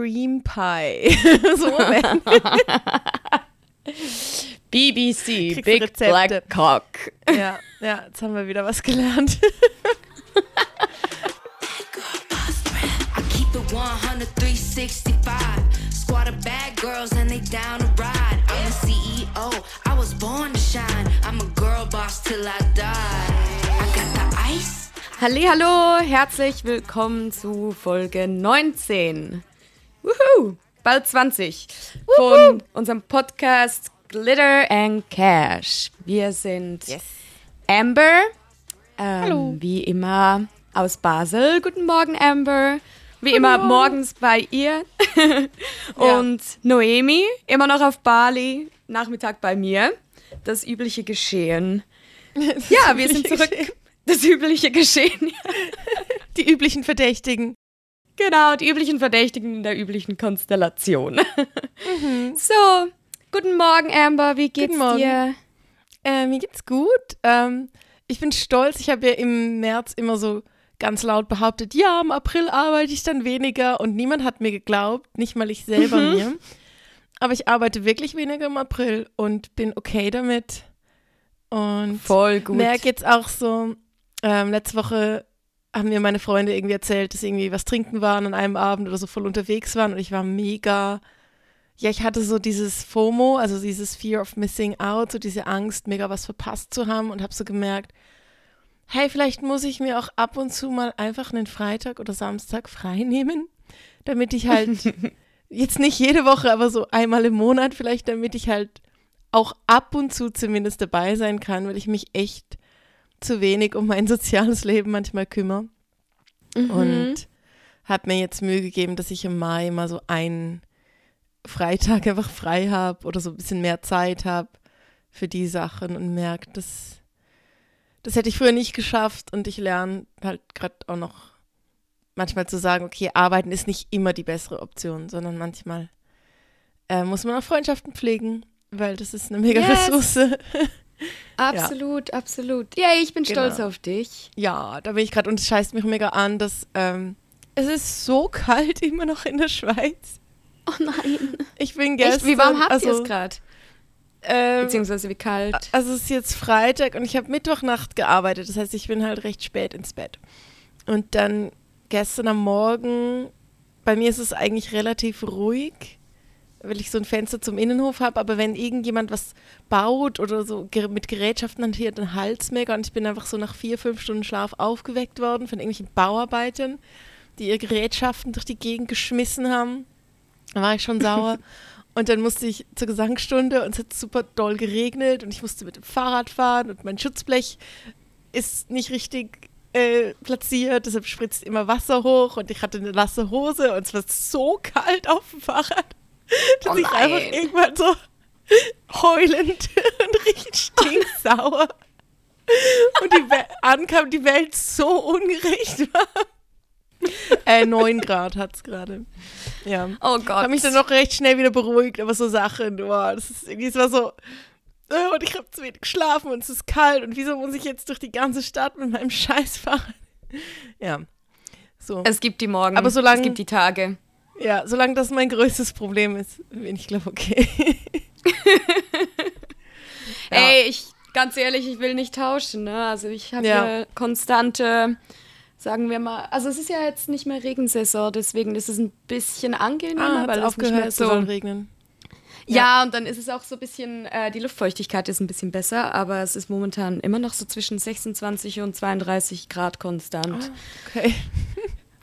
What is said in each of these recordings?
Cream Pie. so. BBC, Kriegst Big Rezepte. Black Cock. ja, ja, jetzt haben wir wieder was gelernt. I keep it 100, 365. Squad of bad girls and they down to ride. I'm a CEO, I was born to shine. I'm a girl boss till I die. I got the ice. Hallo, herzlich willkommen zu Folge 19. Wuhu, bald 20 von unserem Podcast Glitter and Cash. Wir sind Amber, ähm, wie immer aus Basel. Guten Morgen, Amber. Wie immer morgens bei ihr. Und Noemi, immer noch auf Bali, Nachmittag bei mir. Das übliche Geschehen. Ja, wir sind zurück. Das übliche Geschehen. Die üblichen Verdächtigen. Genau, die üblichen Verdächtigen in der üblichen Konstellation. So, guten Morgen, Amber. Wie geht's dir? Äh, mir geht's gut. Ähm, ich bin stolz. Ich habe ja im März immer so ganz laut behauptet, ja, im April arbeite ich dann weniger und niemand hat mir geglaubt, nicht mal ich selber mir. Aber ich arbeite wirklich weniger im April und bin okay damit. Und Voll gut. merke jetzt auch so, ähm, letzte Woche haben mir meine Freunde irgendwie erzählt, dass sie irgendwie was trinken waren an einem Abend oder so voll unterwegs waren und ich war mega, ja, ich hatte so dieses FOMO, also dieses Fear of Missing Out, so diese Angst, mega was verpasst zu haben und habe so gemerkt, hey, vielleicht muss ich mir auch ab und zu mal einfach einen Freitag oder Samstag frei nehmen, damit ich halt, jetzt nicht jede Woche, aber so einmal im Monat vielleicht, damit ich halt auch ab und zu zumindest dabei sein kann, weil ich mich echt zu wenig um mein soziales Leben manchmal kümmere. Mhm. Und habe mir jetzt Mühe gegeben, dass ich im Mai mal so einen Freitag einfach frei habe oder so ein bisschen mehr Zeit habe für die Sachen und merke, das, das hätte ich früher nicht geschafft und ich lerne halt gerade auch noch manchmal zu sagen, okay, arbeiten ist nicht immer die bessere Option, sondern manchmal äh, muss man auch Freundschaften pflegen, weil das ist eine mega Yes. Ressource. Absolut, absolut. Yay, ich bin Genau. stolz auf dich. Ja, da bin ich gerade und es scheißt mich mega an, dass ähm, es ist so kalt immer noch in der Schweiz. Oh nein. Ich bin gestern. Echt? Wie warm habt ihr also, es gerade? Ähm, Beziehungsweise wie kalt? also es ist jetzt Freitag und ich habe Mittwochnacht gearbeitet. Das heißt, ich bin halt recht spät ins Bett. Und dann gestern am Morgen, bei mir ist es eigentlich relativ ruhig, weil ich so ein Fenster zum Innenhof habe. Aber wenn irgendjemand was baut oder so mit Gerätschaften hantiert, dann halt's mega. Und ich bin einfach so nach vier, fünf Stunden Schlaf aufgeweckt worden von irgendwelchen Bauarbeitern, die ihre Gerätschaften durch die Gegend geschmissen haben. Da war ich schon sauer. Und dann musste ich zur Gesangsstunde und es hat super doll geregnet und ich musste mit dem Fahrrad fahren und mein Schutzblech ist nicht richtig äh, platziert, deshalb spritzt immer Wasser hoch und ich hatte eine nasse Hose und es war so kalt auf dem Fahrrad, dass Oh ich einfach irgendwann so heulend und richtig stinksauer und die We ankam, die Welt so ungerecht war. Äh, 9 Grad hat es gerade. Ja. Oh Ich Gott. habe mich dann noch recht schnell wieder beruhigt, aber so Sachen, boah, das ist irgendwie, es war so, äh, und ich habe zu wenig geschlafen und es ist kalt und wieso muss ich jetzt durch die ganze Stadt mit meinem Scheiß fahren? Ja, so. es gibt die Morgen. Aber solange- Es gibt die Tage. Ja, solange das mein größtes Problem ist, bin ich glaube okay. Ja. Ey, ich, ganz ehrlich, ich will nicht tauschen, ne? Also ich habe Ja. hier konstante, sagen wir mal, also es ist ja jetzt nicht mehr Regensaison, deswegen ist es ein bisschen angenehmer, Ah, weil es nicht mehr aufgehört, so so... soll regnen. Ja, und dann ist es auch so ein bisschen, äh, die Luftfeuchtigkeit ist ein bisschen besser, aber es ist momentan immer noch so zwischen 26 und 32 Grad konstant. Okay.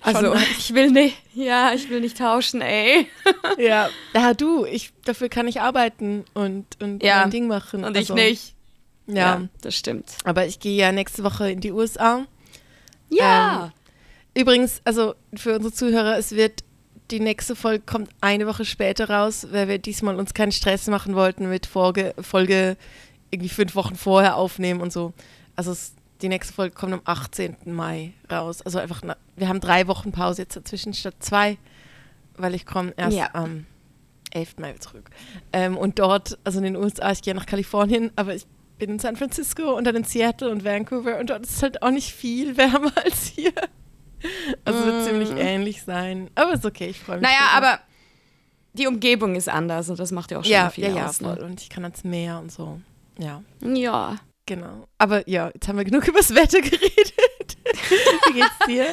Also nice. ich will nicht, ja, ich will nicht tauschen, ey. Ja, ja, du, ich, dafür kann ich arbeiten und, und Ja. mein Ding machen. Und also, ich nicht. Ja, das stimmt. aber ich gehe ja nächste Woche in die USA. Ja. Übrigens, also für unsere Zuhörer, es wird die nächste Folge kommt eine Woche später raus, weil wir diesmal uns keinen Stress machen wollten mit Folge, Folge irgendwie fünf Wochen vorher aufnehmen und so. Also es, die nächste Folge kommt am 18. Mai raus. Also einfach, na, wir haben drei Wochen Pause jetzt dazwischen statt zwei, weil ich komme erst Ja. am 11. Mai zurück. Ähm, und dort, also in den USA, ich gehe nach Kalifornien, aber ich bin in San Francisco und dann in Seattle und Vancouver und dort ist es halt auch nicht viel wärmer als hier. Also es wird ziemlich ähnlich sein. Aber ist okay, ich freue mich. Naja, aber die Umgebung ist anders und das macht ja auch schon ja, viel ja, ja, aus. voll. Ne? Und ich kann ans Meer und so. Ja, Ja. Genau. Aber ja, jetzt haben wir genug über das Wetter geredet. Wie geht's dir?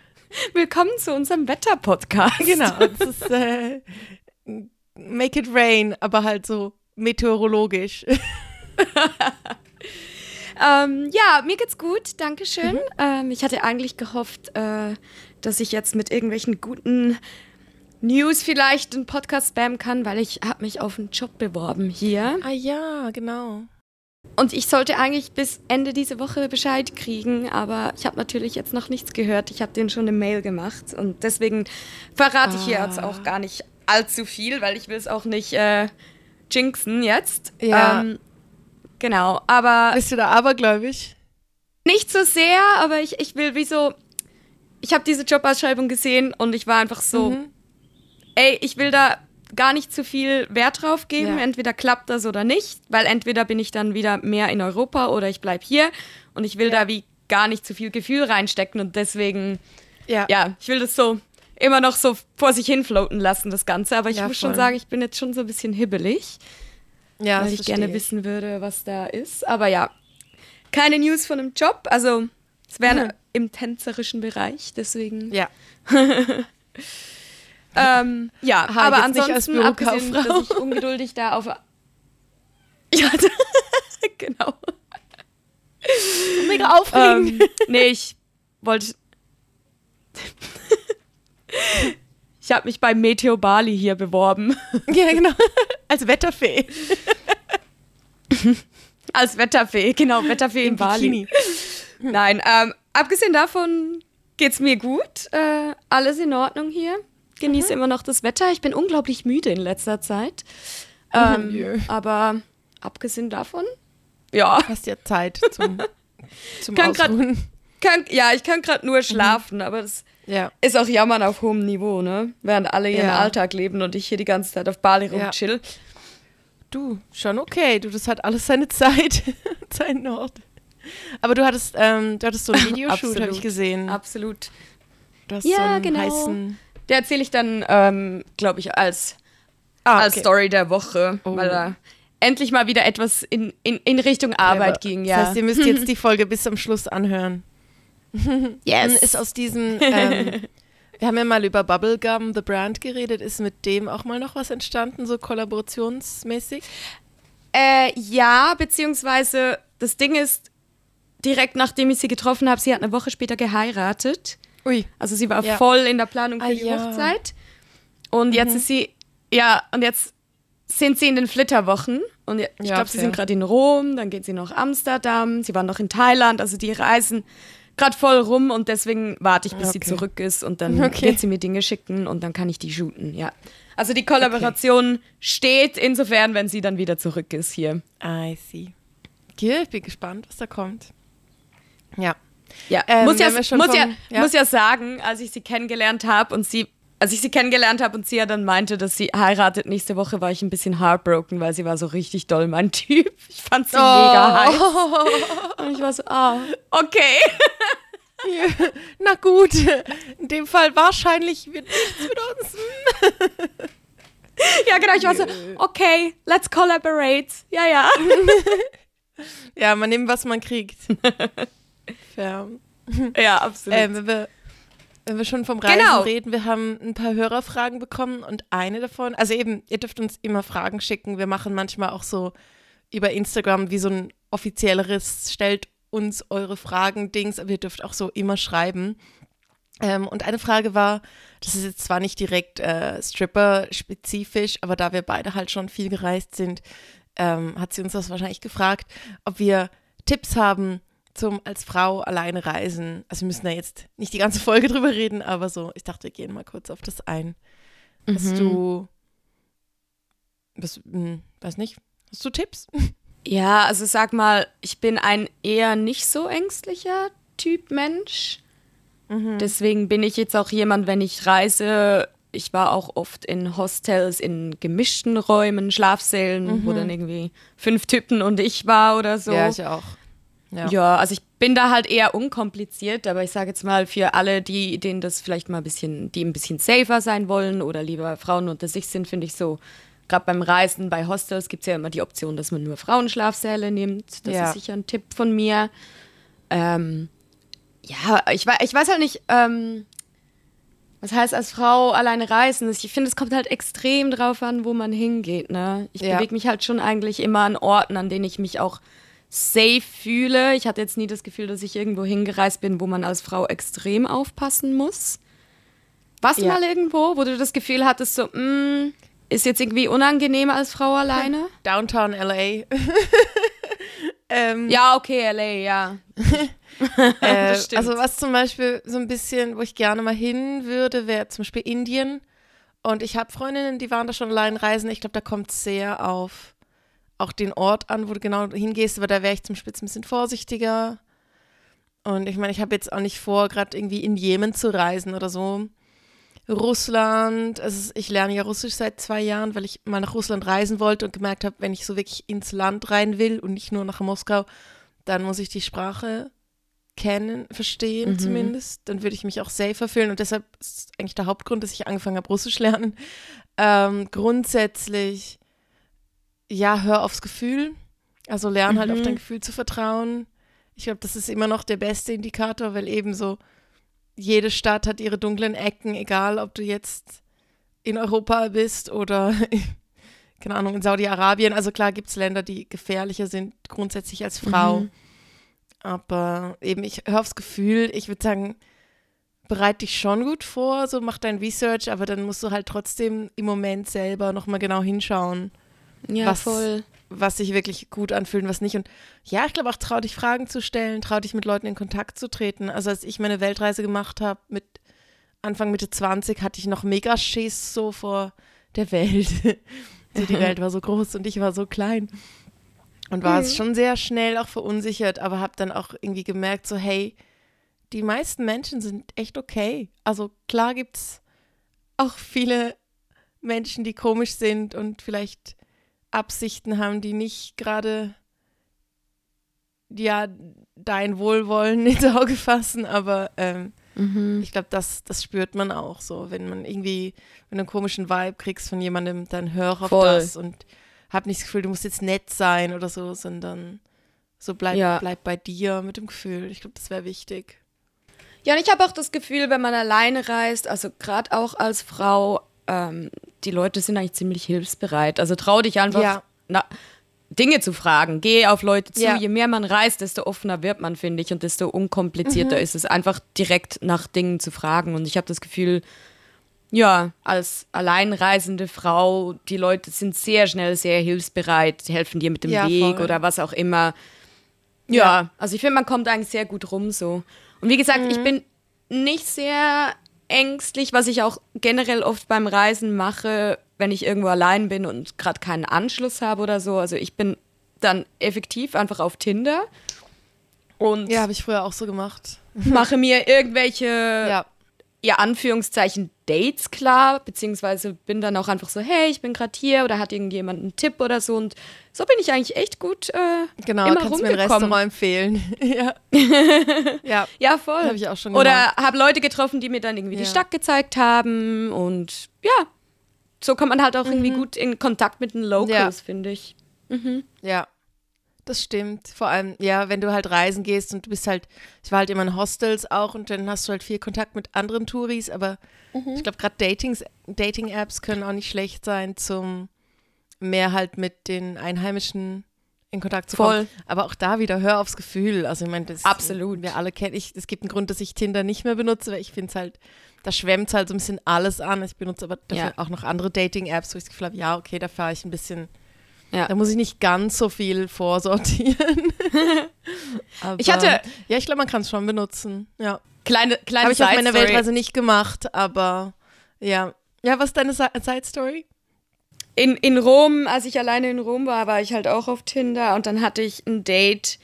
Willkommen zu unserem Wetter-Podcast. genau, es ist äh, Make it rain, aber halt so meteorologisch. Ähm, ja, mir geht's gut, Dankeschön. Ähm, ich hatte eigentlich gehofft, äh, dass ich jetzt mit irgendwelchen guten News vielleicht einen Podcast spammen kann, weil ich habe mich auf einen Job beworben hier. ah ja, genau. Und ich sollte eigentlich bis Ende diese Woche Bescheid kriegen, aber ich habe natürlich jetzt noch nichts gehört. Ich habe denen schon eine Mail gemacht und deswegen verrate ich hier Ah. jetzt auch gar nicht allzu viel, weil ich will es auch nicht äh, jinxen jetzt. Ja. Ähm, genau, aber Bist du da abergläubig? nicht so sehr, aber ich, ich will wie so, ich habe diese Jobausschreibung gesehen und ich war einfach so, Mhm. ey, ich will da gar nicht zu viel Wert drauf geben. Ja. Entweder klappt das oder nicht, weil entweder bin ich dann wieder mehr in Europa oder ich bleib hier und ich will Ja. da wie gar nicht zu viel Gefühl reinstecken und deswegen, Ja. ja, ich will das so immer noch so vor sich hin floaten lassen, das Ganze. Aber ich Ja, muss schon voll. sagen, ich bin jetzt schon so ein bisschen hibbelig, ja weil ich gerne verstehe wissen würde, was da ist. Aber ja, keine News von einem Job, also es wäre Mhm. im tänzerischen Bereich, deswegen. Ja. Ähm, ja, Aha, aber ansonsten, abgesehen, dass ich ungeduldig da auf... Ja, genau. Mega aufregend. Ähm, nee, ich wollte... ich habe mich bei Meteo Bali hier beworben. ja, genau. Als Wetterfee. Als Wetterfee, genau, Wetterfee in Im Bali. Nein, ähm, abgesehen davon geht's mir gut. Äh, alles in Ordnung hier. Genieße immer noch das Wetter. Ich bin unglaublich müde in letzter Zeit. Ähm, Jö. aber abgesehen davon, ja. Hast ja Zeit zum, zum Kann grad- Ausruhen. Kann, ja, ich kann gerade nur schlafen, aber das Ja. ist auch Jammern auf hohem Niveau, ne? Während alle ihren Ja. Alltag leben und ich hier die ganze Zeit auf Bali Ja. rumchill. Du, schon okay. Du, das hat alles seine Zeit, seinen Ort. Aber du hattest, ähm, du hattest so einen Videoshoot, habe ich gesehen. Absolut. Du hast Ja, so einen genau. heißen. Der erzähle ich dann, ähm, glaube ich, als, Ah, als okay. Story der Woche, Oh. weil da endlich mal wieder etwas in, in, in Richtung Arbeit Clever. ging, ja. Das heißt, ihr müsst jetzt die Folge bis zum Schluss anhören. yes. Ist aus diesem, ähm, wir haben ja mal über Bubblegum, The Brand, geredet. Ist mit dem auch mal noch was entstanden, so kollaborationsmäßig? Äh, ja, beziehungsweise das Ding ist, direkt nachdem ich sie getroffen habe, sie hat eine Woche später geheiratet. Ui. Also sie war Ja. voll in der Planung für Ah, die ja. Hochzeit. Und jetzt Mhm. ist sie, ja, und jetzt sind sie in den Flitterwochen. Und ich Ja, glaube, sie sind gerade in Rom, dann geht sie nach Amsterdam, sie waren noch in Thailand, also die reisen gerade voll rum und deswegen warte ich, bis sie Okay. zurück ist und dann Okay. wird sie mir Dinge schicken und dann kann ich die shooten, ja. Also die Kollaboration steht insofern, wenn sie dann wieder zurück ist hier. I see. Okay, ich bin gespannt, was da kommt. Ja. Ja, Ähm, muss, ja, muss, vom- ja, ja. muss ja sagen, als ich sie kennengelernt habe und sie, als ich sie kennengelernt habe und sie ja dann meinte, dass sie heiratet nächste Woche, war ich ein bisschen heartbroken, weil sie war so richtig doll mein Typ. Ich fand sie mega heiß. Und ich war so, ah, okay. Na gut, in dem Fall wahrscheinlich wird nichts mit uns. Ja, genau, ich war so, okay, let's collaborate. Ja, ja. Ja, man nimmt, was man kriegt. Fair. Ja, absolut. Ähm, wenn, wir, wenn wir schon vom Reisen Genau. reden, wir haben ein paar Hörerfragen bekommen und eine davon, also eben, ihr dürft uns immer Fragen schicken. Wir machen manchmal auch so über Instagram wie so ein offizielleres, stellt uns eure Fragen-Dings, aber ihr dürft auch so immer schreiben. Ähm, und eine Frage war, das ist jetzt zwar nicht direkt äh, Stripper-spezifisch, aber da wir beide halt schon viel gereist sind, ähm, hat sie uns das wahrscheinlich gefragt, ob wir Tipps haben zum als Frau alleine reisen. Also wir müssen da jetzt nicht die ganze Folge drüber reden, aber so, ich dachte, wir gehen mal kurz auf das ein. Hast Mhm. du, was, hm, weiß nicht, hast du Tipps? Ja, also sag mal, ich bin ein eher nicht so ängstlicher Typ Mensch. Deswegen bin ich jetzt auch jemand, wenn ich reise, ich war auch oft in Hostels, in gemischten Räumen, Schlafsälen, wo dann irgendwie fünf Typen und ich war oder so. Ja, ich auch. Ja. Ja, also ich bin da halt eher unkompliziert, aber ich sage jetzt mal für alle, die, denen das vielleicht mal ein bisschen, die ein bisschen safer sein wollen oder lieber Frauen unter sich sind, finde ich so, gerade beim Reisen bei Hostels gibt es ja immer die Option, dass man nur Frauenschlafsäle nimmt. Das Ja. ist sicher ein Tipp von mir. Ähm, ja, ich, ich weiß halt nicht, ähm, was heißt als Frau alleine reisen? Ich finde, es kommt halt extrem drauf an, wo man hingeht. Ne? Ich Ja. bewege mich halt schon eigentlich immer an Orten, an denen ich mich auch safe fühle. Ich hatte jetzt nie das Gefühl, dass ich irgendwo hingereist bin, wo man als Frau extrem aufpassen muss. Warst du Ja. mal irgendwo, wo du das Gefühl hattest, so, mm, ist jetzt irgendwie unangenehm als Frau alleine? Downtown LA. ähm, Ja, okay, LA, ja. Äh, also was zum Beispiel so ein bisschen, wo ich gerne mal hin würde, wäre zum Beispiel Indien. Und ich habe Freundinnen, die waren da schon allein reisen. Ich glaube, da kommt sehr auf auch den Ort an, wo du genau hingehst. Aber da wäre ich zum jetzt ein bisschen vorsichtiger. Und ich meine, ich habe jetzt auch nicht vor, gerade irgendwie in Jemen zu reisen oder so. Russland, also ich lerne ja Russisch seit zwei Jahren, weil ich mal nach Russland reisen wollte und gemerkt habe, wenn ich so wirklich ins Land rein will und nicht nur nach Moskau, dann muss ich die Sprache kennen, verstehen Mhm. zumindest. Dann würde ich mich auch safer fühlen und deshalb ist eigentlich der Hauptgrund, dass ich angefangen habe, Russisch lernen. Ähm, grundsätzlich, ja, hör aufs Gefühl. Also lern halt auf Mhm. dein Gefühl zu vertrauen. Ich glaube, das ist immer noch der beste Indikator, weil eben so jede Stadt hat ihre dunklen Ecken, egal ob du jetzt in Europa bist oder, keine Ahnung, in Saudi-Arabien. Also klar gibt es Länder, die gefährlicher sind grundsätzlich als Frau. Mhm. Aber eben, ich höre aufs Gefühl, ich würde sagen, bereite dich schon gut vor, so mach dein Research, aber dann musst du halt trotzdem im Moment selber nochmal genau hinschauen, Ja, Was- voll. was sich wirklich gut anfühlt und was nicht. Und ja, ich glaube auch, trau dich Fragen zu stellen, trau dich mit Leuten in Kontakt zu treten. Also als ich meine Weltreise gemacht habe mit Anfang Mitte 20, hatte ich noch mega Schiss so vor der Welt. so die Welt war so groß und ich war so klein. Und war es schon sehr schnell auch verunsichert, aber habe dann auch irgendwie gemerkt, so hey, die meisten Menschen sind echt okay. Also klar gibt es auch viele Menschen, die komisch sind und vielleicht Absichten haben, die nicht gerade ja dein Wohlwollen ins Auge fassen, aber ähm, Mhm. ich glaube, das, das spürt man auch so, wenn man irgendwie, wenn du einen komischen Vibe kriegst von jemandem, dann hör auf Voll. das und hab nicht das Gefühl, du musst jetzt nett sein oder so, sondern so bleib, Ja. bleib bei dir mit dem Gefühl. Ich glaube, das wäre wichtig. Ja, und ich habe auch das Gefühl, wenn man alleine reist, also gerade auch als Frau, ähm, die Leute sind eigentlich ziemlich hilfsbereit. Also trau dich einfach, Ja. na, Dinge zu fragen. Geh auf Leute zu. Ja. Je mehr man reist, desto offener wird man, finde ich, und desto unkomplizierter Mhm. ist es, einfach direkt nach Dingen zu fragen. Und ich habe das Gefühl, ja, als alleinreisende Frau, die Leute sind sehr schnell sehr hilfsbereit, die helfen dir mit dem Ja, Weg voll. oder was auch immer. Ja, also ich finde, man kommt eigentlich sehr gut rum so. Und wie gesagt, Mhm. ich bin nicht sehr ängstlich, was ich auch generell oft beim Reisen mache, wenn ich irgendwo allein bin und gerade keinen Anschluss habe oder so. Also ich bin dann effektiv einfach auf Tinder und Ja, habe ich früher auch so gemacht. mache mir irgendwelche Ja. Ja, Anführungszeichen Dates klar, beziehungsweise bin dann auch einfach so, hey, ich bin gerade hier oder hat irgendjemand einen Tipp oder so und so bin ich eigentlich echt gut äh, Genau, immer kannst du mir ein rumgekommen. Restaurant empfehlen. ja. ja. Ja, voll. Hab ich auch schon Oder habe Leute getroffen, die mir dann irgendwie die Ja. Stadt gezeigt haben und ja, so kommt man halt auch Mhm. irgendwie gut in Kontakt mit den Locals, finde ich. Ja, das stimmt. Vor allem, ja, wenn du halt reisen gehst und du bist halt, ich war halt immer in Hostels auch und dann hast du halt viel Kontakt mit anderen Touris, aber Mhm. ich glaube, gerade Dating-Apps können auch nicht schlecht sein, zum mehr halt mit den Einheimischen in Kontakt zu Voll. kommen. Aber auch da wieder, hör aufs Gefühl. Also ich meine, das Absolut. wir alle kennen, ich, es gibt einen Grund, dass ich Tinder nicht mehr benutze, weil ich finde es halt, da schwemmt halt so ein bisschen alles an. Ich benutze aber dafür Ja. auch noch andere Dating-Apps, wo ich das Gefühl habe, ja, okay, da fahre ich ein bisschen Ja. da muss ich nicht ganz so viel vorsortieren. Aber, Ich hatte- Ja, ich glaube, man kann es schon benutzen. Ja. Kleine, kleine Habe ich auf meiner. Weltreise nicht gemacht, aber ja. Ja, was ist deine Si- Side-Story? In, in Rom, als ich alleine in Rom war, war ich halt auch auf Tinder und dann hatte ich ein Date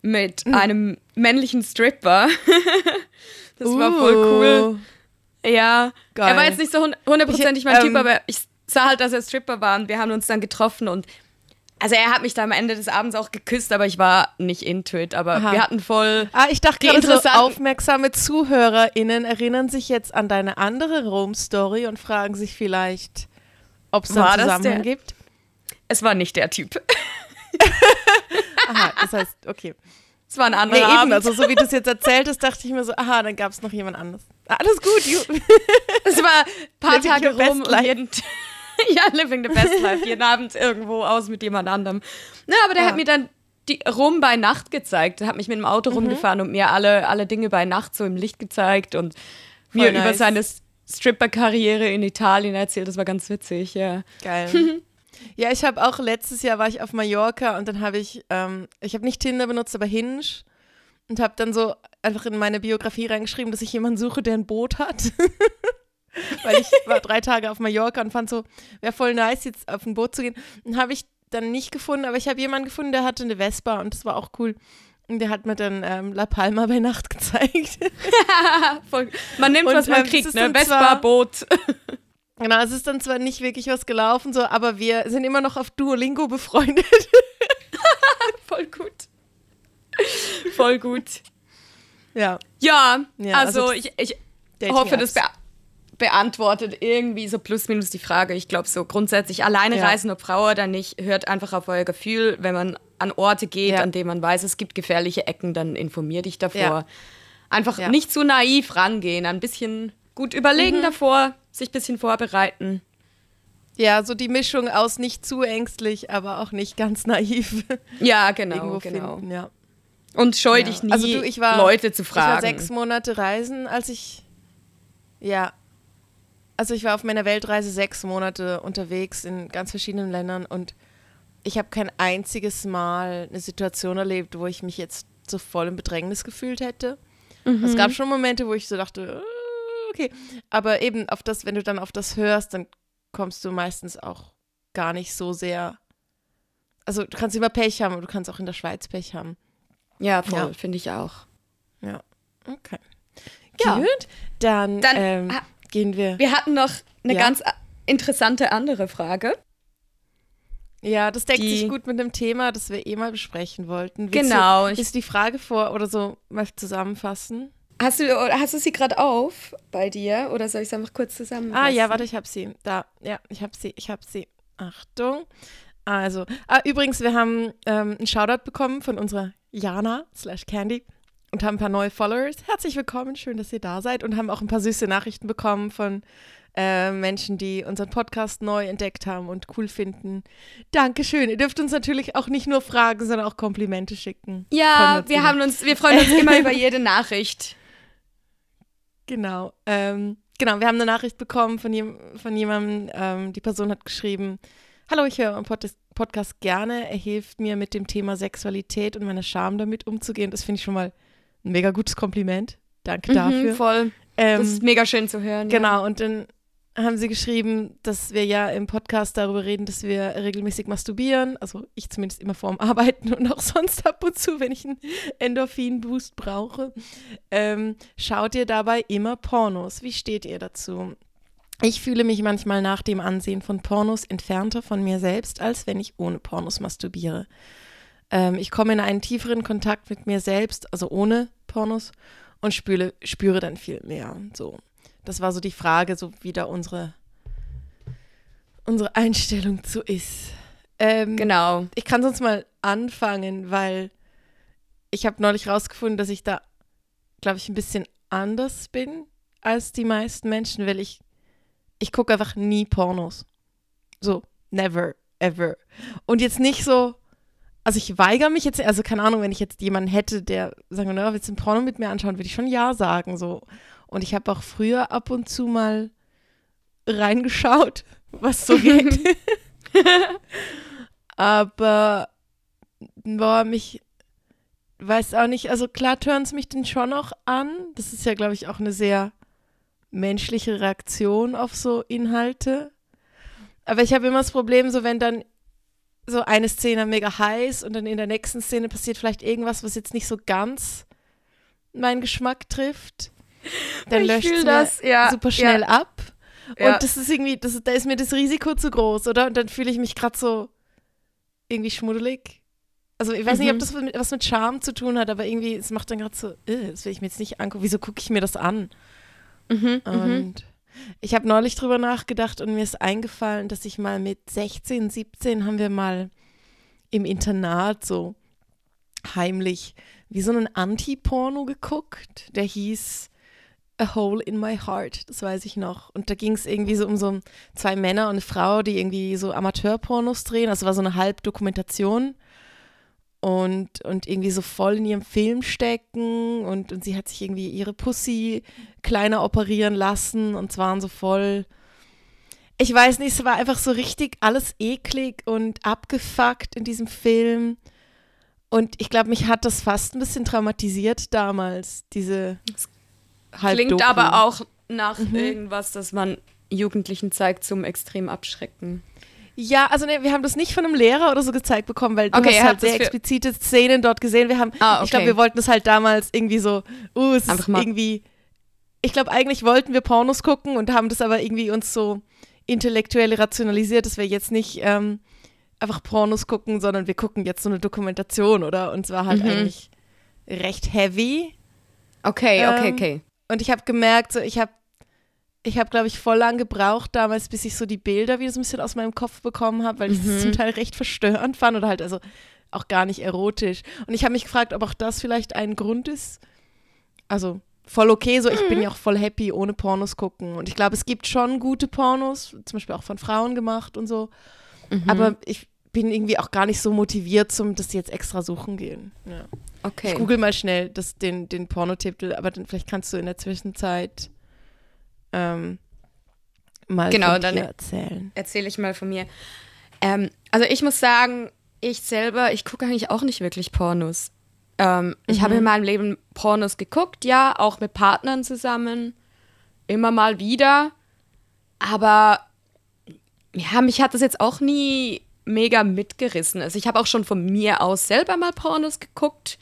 mit Hm. einem männlichen Stripper. das war voll cool. Ja, Geil. er war jetzt nicht so hund- hundertprozentig mein Ich, Typ, ähm, aber ich sah halt, dass er Stripper war und wir haben uns dann getroffen und Also er hat mich da am Ende des Abends auch geküsst, aber ich war nicht into it. Aber Aha. wir hatten voll. Ah, ich dachte gerade so, aufmerksame ZuhörerInnen erinnern sich jetzt an deine andere Rom-Story und fragen sich vielleicht, ob es da einen Zusammenhang gibt. Es war nicht der Typ. Aha, das heißt, okay. Es war ein Nee, anderer eben, Abend. also so wie du es jetzt erzählt hast, dachte ich mir so, aha, dann gab es noch jemand anderes. Alles gut, Ju Es war ein paar Tage rum und jeden Ja, living the best life. Jeden Abend irgendwo aus mit jemand anderem. Na, aber der Ja. hat mir dann die Rum bei Nacht gezeigt. Er hat mich mit dem Auto Mhm. rumgefahren und mir alle, alle Dinge bei Nacht so im Licht gezeigt und mir Voll über nice. seine Stripper-Karriere in Italien erzählt. Das war ganz witzig, ja. Geil. ja, ich habe auch letztes Jahr war ich auf Mallorca und dann habe ich, ähm, ich habe nicht Tinder benutzt, aber Hinge und habe dann so einfach in meine Biografie reingeschrieben, dass ich jemanden suche, der ein Boot hat. Weil ich war drei Tage auf Mallorca und fand so, wäre voll nice, jetzt auf ein Boot zu gehen. Und habe ich dann nicht gefunden, aber ich habe jemanden gefunden, der hatte eine Vespa und das war auch cool. Und der hat mir dann ähm, La Palma bei Nacht gezeigt. Man nimmt, Und, was man ähm, kriegt, ne? dann Vespa, zwar- Boot. Genau, es ist dann zwar nicht wirklich was gelaufen, so, aber wir sind immer noch auf Duolingo befreundet. Voll gut. Voll gut. Ja. Ja, Ja, also, also ich, ich hoffe, das beantwortet irgendwie so plus minus die Frage. Ich glaube so grundsätzlich alleine Ja. reisen, ob Frau oder nicht, hört einfach auf euer Gefühl. Wenn man an Orte geht, Ja. an denen man weiß, es gibt gefährliche Ecken, dann informier dich davor. Ja. Einfach. Mhm. nicht zu naiv rangehen, ein bisschen gut überlegen davor, sich ein bisschen vorbereiten. Ja, so die Mischung aus nicht zu ängstlich, aber auch nicht ganz naiv Ja, genau, irgendwo genau. finden. Ja. Und scheu dich nie, Also du, ich war- Leute zu Ich war fragen. sechs Monate reisen, als ich ja, also ich war auf meiner Weltreise sechs Monate unterwegs in ganz verschiedenen Ländern und ich habe kein einziges Mal eine Situation erlebt, wo ich mich jetzt so voll im Bedrängnis gefühlt hätte. Mhm. Es gab schon Momente, wo ich so dachte, äh, okay, aber eben auf das, wenn du dann auf das hörst, dann kommst du meistens auch gar nicht so sehr. Also du kannst immer Pech haben, aber du kannst auch in der Schweiz Pech haben. ja, voll, Ja. finde ich auch. Ja, okay. Ja. Gut, dann, Dann, ähm, gehen wir. Wir hatten noch eine Ja. ganz interessante andere Frage. Ja, das deckt die- sich gut mit dem Thema, das wir eh mal besprechen wollten. Willst Genau, Du, ich- willst du die Frage vor oder so mal zusammenfassen? Hast du, hast du sie gerade auf bei dir oder soll ich es einfach kurz zusammenfassen? Ah, ja, warte, ich habe sie. Da, ja, ich habe sie, ich habe sie. Achtung. Also, ah, übrigens, wir haben ähm, einen Shoutout bekommen von unserer Jana slash Candy und haben ein paar neue Followers. Herzlich willkommen, schön, dass ihr da seid und haben auch ein paar süße Nachrichten bekommen von äh, Menschen, die unseren Podcast neu entdeckt haben und cool finden. Dankeschön. Ihr dürft uns natürlich auch nicht nur Fragen, sondern auch Komplimente schicken. Ja, wir immer. haben uns, wir freuen uns immer über jede Nachricht. Genau. Ähm, genau, wir haben eine Nachricht bekommen von, jem, von jemandem, ähm, die Person hat geschrieben, Hallo, ich höre euren Pod Podcast gerne. Er hilft mir mit dem Thema Sexualität und meiner Scham damit umzugehen. Das finde ich schon mal ein mega gutes Kompliment. Danke Mhm, dafür. voll. Ähm, Das ist mega schön zu hören. Ja. Genau, und dann haben sie geschrieben, dass wir ja im Podcast darüber reden, dass wir regelmäßig masturbieren. Also ich zumindest immer vorm Arbeiten und auch sonst ab und zu, wenn ich einen Endorphin-Boost brauche. Ähm, schaut ihr dabei immer Pornos? Wie steht ihr dazu? Ich fühle mich manchmal nach dem Ansehen von Pornos entfernter von mir selbst, als wenn ich ohne Pornos masturbiere. Ähm, ich komme in einen tieferen Kontakt mit mir selbst, also ohne Pornos, und spüre, spüre dann viel mehr. So. Das war so die Frage, so wie da unsere, unsere Einstellung zu ist. Ähm, Genau. Ich kann sonst mal anfangen, weil ich habe neulich rausgefunden, dass ich da, glaube ich, ein bisschen anders bin als die meisten Menschen, weil ich, ich gucke einfach nie Pornos. So, never, ever. Und jetzt nicht so, also ich weigere mich jetzt, also keine Ahnung, wenn ich jetzt jemanden hätte, der sagen würde, "Na, willst du ein Porno mit mir anschauen, würde ich schon ja sagen, so. Und ich habe auch früher ab und zu mal reingeschaut, was so geht. Aber boah, mich weiß auch nicht, also klar turnt es mich dann schon auch an. Das ist ja, glaube ich, auch eine sehr menschliche Reaktion auf so Inhalte. Aber ich habe immer das Problem, so wenn dann so eine Szene mega heiß und dann in der nächsten Szene passiert vielleicht irgendwas, was jetzt nicht so ganz meinen Geschmack trifft, dann Ich löscht es das, ja, super schnell ja. ab. Ja. Und das ist irgendwie, das, da ist mir das Risiko zu groß, oder? Und dann fühle ich mich gerade so irgendwie schmuddelig. Also ich weiß nicht, ob Mhm. das was mit Charme zu tun hat, aber irgendwie, es macht dann gerade so, äh, das will ich mir jetzt nicht angucken. Wieso gucke ich mir das an? Mhm, mhm. Und ich habe neulich drüber nachgedacht und mir ist eingefallen, dass ich mal mit 16, 17 haben wir mal im Internat so heimlich wie so einen Anti-Porno geguckt. Der hieß A Hole in My Heart, das weiß ich noch. Und da ging es irgendwie so um so zwei Männer und eine Frau, die irgendwie so Amateurpornos drehen. Also war so eine Halbdokumentation und, und irgendwie so voll in ihrem Film stecken und, und sie hat sich irgendwie ihre Pussy kleiner operieren lassen und zwar so voll. Ich weiß nicht, es war einfach so richtig alles eklig und abgefuckt in diesem Film. Und ich glaube, mich hat das fast ein bisschen traumatisiert damals, diese Klingt Halbdoku. aber auch nach Mhm. irgendwas, das man Jugendlichen zeigt zum extrem abschrecken. Ja, also ne, wir haben das nicht von einem Lehrer oder so gezeigt bekommen, weil du Okay, hast halt sehr explizite Szenen dort gesehen. Wir haben, Ah, ich glaube, okay. wir wollten es halt damals irgendwie so, uh, es Einfach ist mal- irgendwie, ich glaube, eigentlich wollten wir Pornos gucken und haben das aber irgendwie uns so intellektuell rationalisiert, dass wir jetzt nicht ähm, einfach Pornos gucken, sondern wir gucken jetzt so eine Dokumentation, oder? Und es war halt Mhm. eigentlich recht heavy. Okay, okay, Ähm, okay. Und ich habe gemerkt, so ich habe, ich habe, glaube ich, voll lang gebraucht damals, bis ich so die Bilder wieder so ein bisschen aus meinem Kopf bekommen habe, weil ich Mhm. es zum Teil recht verstörend fand oder halt also auch gar nicht erotisch. Und ich habe mich gefragt, ob auch das vielleicht ein Grund ist. Also voll okay, so ich Mhm. bin ja auch voll happy ohne Pornos gucken. Und ich glaube, es gibt schon gute Pornos, zum Beispiel auch von Frauen gemacht und so. Mhm. Aber ich bin irgendwie auch gar nicht so motiviert, zum dass die jetzt extra suchen gehen. Ja. okay. Ich google mal schnell das, den, den Pornotitel, aber dann, vielleicht kannst du in der Zwischenzeit ähm, mal Genau, von dann- dir erzählen. erzähle ich mal von mir. Ähm, also ich muss sagen, ich selber, ich gucke eigentlich auch nicht wirklich Pornos. Ähm, Ich habe in meinem Leben Pornos geguckt, ja, auch mit Partnern zusammen, immer mal wieder. Aber ja, mich hat das jetzt auch nie mega mitgerissen. Also ich habe auch schon von mir aus selber mal Pornos geguckt.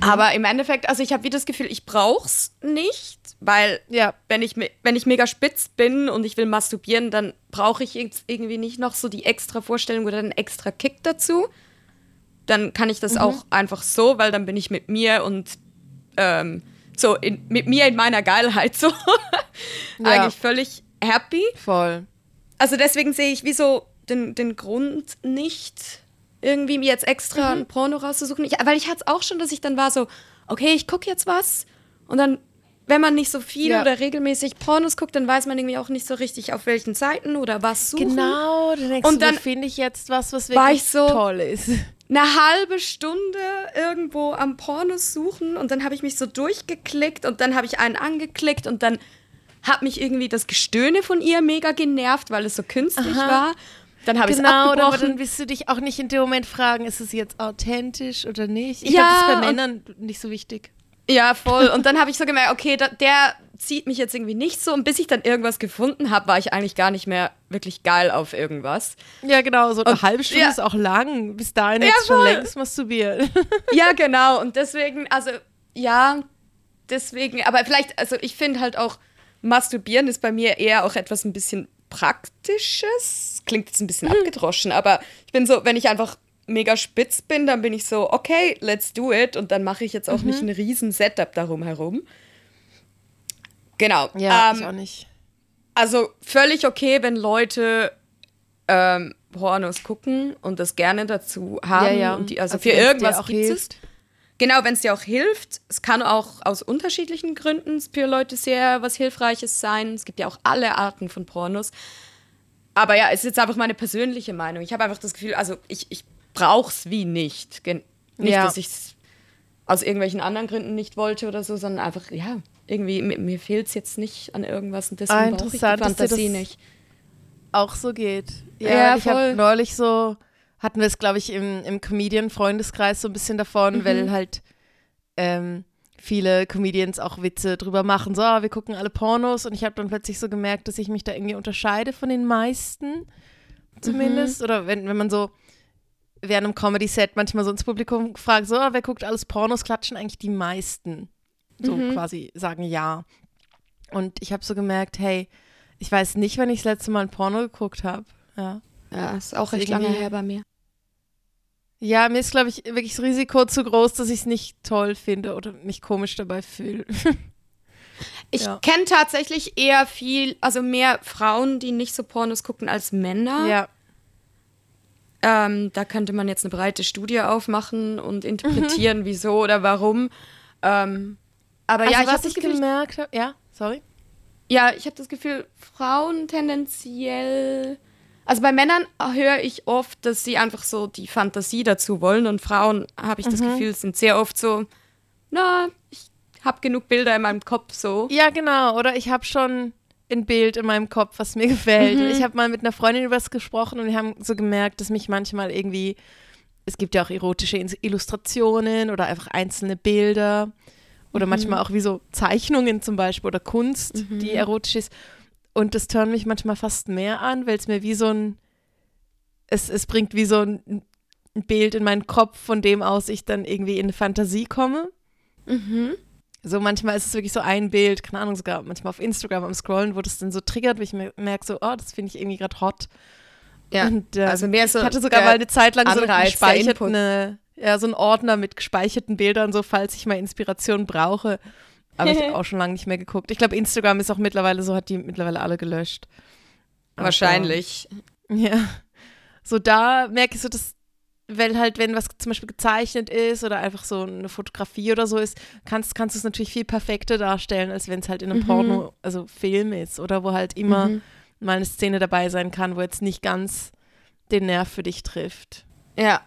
Aber im Endeffekt, also ich habe wieder das Gefühl, ich brauch's nicht, weil Ja, wenn ich, wenn ich mega spitz bin und ich will masturbieren, dann brauche ich irgendwie nicht noch so die extra Vorstellung oder einen extra Kick dazu. Dann kann ich das auch einfach so, weil dann bin ich mit mir und ähm, so in, mit mir in meiner Geilheit so eigentlich völlig happy. voll. Also deswegen sehe ich wieso den, den Grund nicht, irgendwie mir jetzt extra ein Porno rauszusuchen. Ich, weil ich hatte es auch schon, dass ich dann war so, okay, ich gucke jetzt was und dann, wenn man nicht so viel Ja. oder regelmäßig Pornos guckt, dann weiß man irgendwie auch nicht so richtig, auf welchen Seiten oder was suchen. Genau, dann denkst Und dann finde ich jetzt was, was wirklich ich so- toll ist. Eine halbe Stunde irgendwo am Pornos suchen und dann habe ich mich so durchgeklickt und dann habe ich einen angeklickt und dann hat mich irgendwie das Gestöhne von ihr mega genervt, weil es so künstlich Aha. war. Dann habe ich es Genau, dann willst du dich auch nicht in dem Moment fragen, ist es jetzt authentisch oder nicht? Ich Ja, glaube, das ist bei Männern nicht so wichtig. Ja, voll. Und dann habe ich so gemerkt, okay, da, der zieht mich jetzt irgendwie nicht so. Und bis ich dann irgendwas gefunden habe, war ich eigentlich gar nicht mehr wirklich geil auf irgendwas. Ja, genau, so eine Und- halbe Stunde ja. ist auch lang. Bis dahin Ja, jetzt schon längst masturbiert. Ja, genau. Und deswegen, also, ja, deswegen, aber vielleicht, also ich finde halt auch, Masturbieren ist bei mir eher auch etwas ein bisschen Praktisches. Klingt jetzt ein bisschen abgedroschen, aber ich bin so, wenn ich einfach mega spitz bin, dann bin ich so, okay, let's do it. Und dann mache ich jetzt auch nicht ein riesen Setup darum herum. Genau. Ja, ähm, ich auch nicht. Also völlig okay, wenn Leute ähm, Pornos gucken und das gerne dazu haben. Ja, ja. Und die, also, Also für irgendwas auch gibt es. Genau, wenn es dir auch hilft. Es kann auch aus unterschiedlichen Gründen für Leute sehr was Hilfreiches sein. Es gibt ja auch alle Arten von Pornos. Aber ja, es ist jetzt einfach meine persönliche Meinung. Ich habe einfach das Gefühl, also ich, ich brauche es wie nicht. Gen nicht, Ja. dass ich es aus irgendwelchen anderen Gründen nicht wollte oder so, sondern einfach, ja, irgendwie, mir, mir fehlt es jetzt nicht an irgendwas und deswegen Ah, brauche ich die Fantasie nicht. auch so geht. Ja, Ja, ich habe neulich so, hatten wir es, glaube ich, im, im Comedian-Freundeskreis so ein bisschen davon, Mhm. weil halt ähm, viele Comedians auch Witze drüber machen, so, ah, wir gucken alle Pornos und ich habe dann plötzlich so gemerkt, dass ich mich da irgendwie unterscheide von den meisten zumindest. Mhm. Oder wenn, wenn man so während einem Comedy-Set manchmal so ins Publikum fragt, so, ah, wer guckt alles Pornos, klatschen eigentlich die meisten. So Mhm. quasi sagen ja. Und ich habe so gemerkt, hey, ich weiß nicht, wann ich das letzte Mal ein Porno geguckt habe. Ja. Ja, ist auch recht Irgendwie- lange her bei mir. Ja, mir ist, glaube ich, wirklich das Risiko zu groß, dass ich es nicht toll finde oder mich komisch dabei fühle. Ich Ja. kenne tatsächlich eher viel, also mehr Frauen, die nicht so Pornos gucken als Männer. ja. Ähm, da könnte man jetzt eine breite Studie aufmachen und Mhm. interpretieren, wieso oder warum. Ähm, aber Also, ja, ich was habe das ich Gefühl, gemerkt habe, ja, sorry. ja, ich habe das Gefühl, Frauen tendenziell, also bei Männern höre ich oft, dass sie einfach so die Fantasie dazu wollen und Frauen habe ich das Mhm. Gefühl, sind sehr oft so, na, ich habe genug Bilder in meinem Kopf so. Ja, genau. Oder ich habe schon ein Bild in meinem Kopf, was mir gefällt. Mhm. Ich habe mal mit einer Freundin über das gesprochen und wir haben so gemerkt, dass mich manchmal irgendwie, es gibt ja auch erotische Illustrationen oder einfach einzelne Bilder Mhm. oder manchmal auch wie so Zeichnungen zum Beispiel oder Kunst, Mhm. die erotisch ist. Und das tönt mich manchmal fast mehr an, weil es mir wie so ein, es, es bringt wie so ein, Bild in meinen Kopf, von dem aus ich dann irgendwie in eine Fantasie komme. Mhm. So manchmal ist es wirklich so ein Bild, keine Ahnung, sogar manchmal auf Instagram am Scrollen, wo das dann so triggert, wo ich merke, so, oh, das finde ich irgendwie gerade hot. Ja, Und, äh, also mehr so ich hatte sogar mal eine Zeit lang so gespeichert, eine, ja, so einen Ordner mit gespeicherten Bildern, so falls ich mal Inspiration brauche. Aber ich habe auch schon lange nicht mehr geguckt. Ich glaube, Instagram ist auch mittlerweile so, hat die mittlerweile alle gelöscht. Wahrscheinlich. ja. So da merke ich so, dass, weil halt, wenn was zum Beispiel gezeichnet ist oder einfach so eine Fotografie oder so ist, kannst, kannst du es natürlich viel perfekter darstellen, als wenn es halt in einem Mhm. Porno, also Film ist oder wo halt immer Mhm. mal eine Szene dabei sein kann, wo jetzt nicht ganz den Nerv für dich trifft. Ja.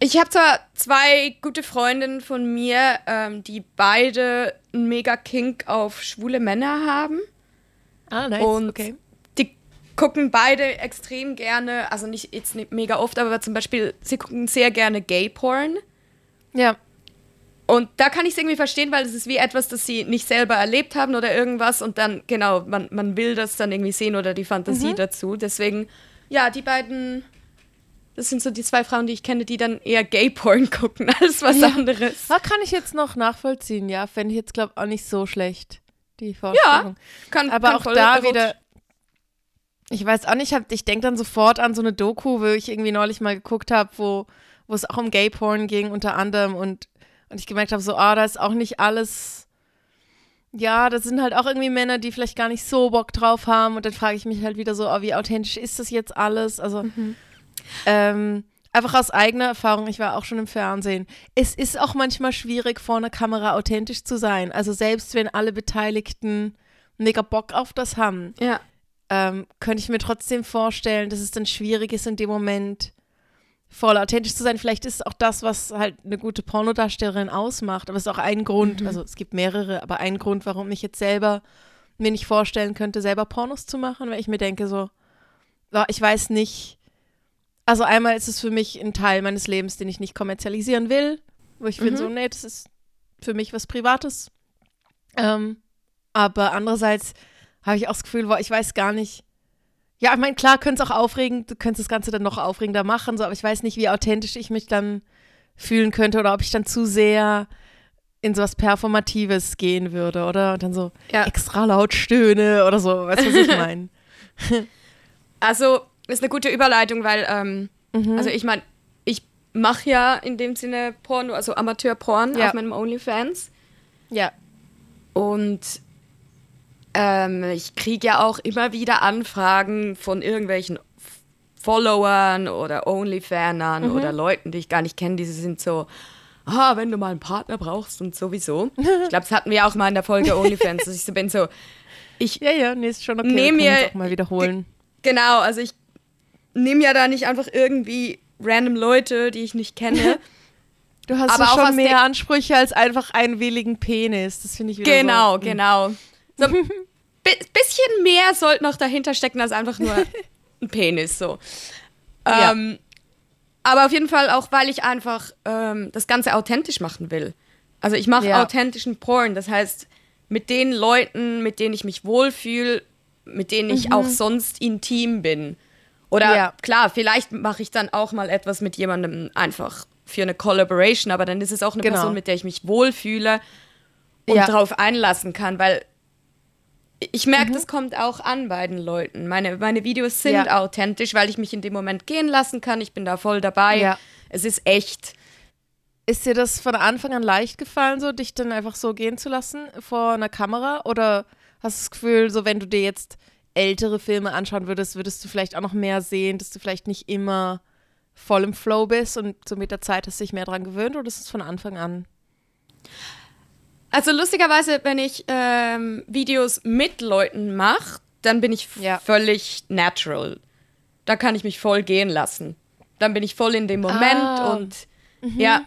Ich habe zwar zwei gute Freundinnen von mir, ähm, die beide einen mega Kink auf schwule Männer haben. Ah, nice. Und okay. die gucken beide extrem gerne, also nicht jetzt nicht mega oft, aber zum Beispiel, sie gucken sehr gerne Gay-Porn. Ja, Und da kann ich es irgendwie verstehen, weil es ist wie etwas, das sie nicht selber erlebt haben oder irgendwas und dann, genau, man, man will das dann irgendwie sehen oder die Fantasie dazu. Deswegen, ja, die beiden, das sind so die zwei Frauen, die ich kenne, die dann eher Gay-Porn gucken als was Ja. anderes. ah, kann ich jetzt noch nachvollziehen, ja. Fände ich jetzt, glaube ich, auch nicht so schlecht, die Vorstellung. Kann, Aber kann auch da erotisch- wieder, ich weiß auch nicht, ich denke dann sofort an so eine Doku, wo ich irgendwie neulich mal geguckt habe, wo, wo es auch um Gay-Porn ging unter anderem und, und ich gemerkt habe, so, ah, da ist auch nicht alles, ja, das sind halt auch irgendwie Männer, die vielleicht gar nicht so Bock drauf haben und dann frage ich mich halt wieder so, ah, wie authentisch ist das jetzt alles? Also, ähm, einfach aus eigener Erfahrung, ich war auch schon im Fernsehen. Es ist auch manchmal schwierig, vor einer Kamera authentisch zu sein. Also selbst wenn alle Beteiligten mega Bock auf das haben, Ja. ähm, könnte ich mir trotzdem vorstellen, dass es dann schwierig ist, in dem Moment voll authentisch zu sein. Vielleicht ist es auch das, was halt eine gute Pornodarstellerin ausmacht. Aber es ist auch ein Grund, also es gibt mehrere, aber ein Grund, warum ich jetzt selber mir nicht vorstellen könnte, selber Pornos zu machen, weil ich mir denke so, ich weiß nicht. Also einmal ist es für mich ein Teil meines Lebens, den ich nicht kommerzialisieren will, wo ich finde so, nee, das ist für mich was Privates. Ähm, aber andererseits habe ich auch das Gefühl, boah, ich weiß gar nicht. Ja, ich meine, klar, könnte es auch aufregend, du könntest das Ganze dann noch aufregender machen, so, aber ich weiß nicht, wie authentisch ich mich dann fühlen könnte oder ob ich dann zu sehr in sowas Performatives gehen würde, oder? Und dann so Ja. extra laut stöhne oder so, weißt du, was ich meine? Also, ist eine gute Überleitung, weil, ähm, Mhm. also ich meine, ich mache ja in dem Sinne Porno, also Amateur-Porn Ja. auf meinem OnlyFans. Ja. Und ähm, ich kriege ja auch immer wieder Anfragen von irgendwelchen Followern oder Onlyfanern Mhm. oder Leuten, die ich gar nicht kenne, die sind so, ah, wenn du mal einen Partner brauchst und sowieso. Ich glaube, das hatten wir auch mal in der Folge OnlyFans, dass ich so bin so, ich Ja, ja, nee, ist schon okay. Nehm wir können mir- mal wiederholen. Genau, also ich nehme ja da nicht einfach irgendwie random Leute, die ich nicht kenne. Du hast Aber so schon mehr Ansprüche als einfach einen willigen Penis. Das finde ich wieder genau, so. genau. So ein bi bisschen mehr sollte noch dahinter stecken als einfach nur ein Penis so. Ja. Ähm, aber auf jeden Fall auch, weil ich einfach ähm, das Ganze authentisch machen will. Also ich mache Ja. authentischen Porn, das heißt mit den Leuten, mit denen ich mich wohlfühle, mit denen ich auch sonst intim bin. Oder Mhm. Ja. klar, vielleicht mache ich dann auch mal etwas mit jemandem einfach für eine Collaboration, aber dann ist es auch eine Genau. Person, mit der ich mich wohlfühle und Ja. darauf einlassen kann, weil ich merke, das kommt auch an bei den Leuten. Meine, meine Videos sind Ja. authentisch, weil ich mich in dem Moment gehen lassen kann. Ich bin da voll dabei. Ja. Es ist echt. Ist dir das von Anfang an leicht gefallen, so dich dann einfach so gehen zu lassen vor einer Kamera? Oder hast du das Gefühl, so wenn du dir jetzt ältere Filme anschauen würdest, würdest du vielleicht auch noch mehr sehen, dass du vielleicht nicht immer voll im Flow bist und so mit der Zeit hast du dich mehr dran gewöhnt oder ist es von Anfang an? Also lustigerweise, wenn ich ähm, Videos mit Leuten mache, dann bin ich Ja. völlig natural. Da kann ich mich voll gehen lassen. Dann bin ich voll in dem Moment Ah. und ja.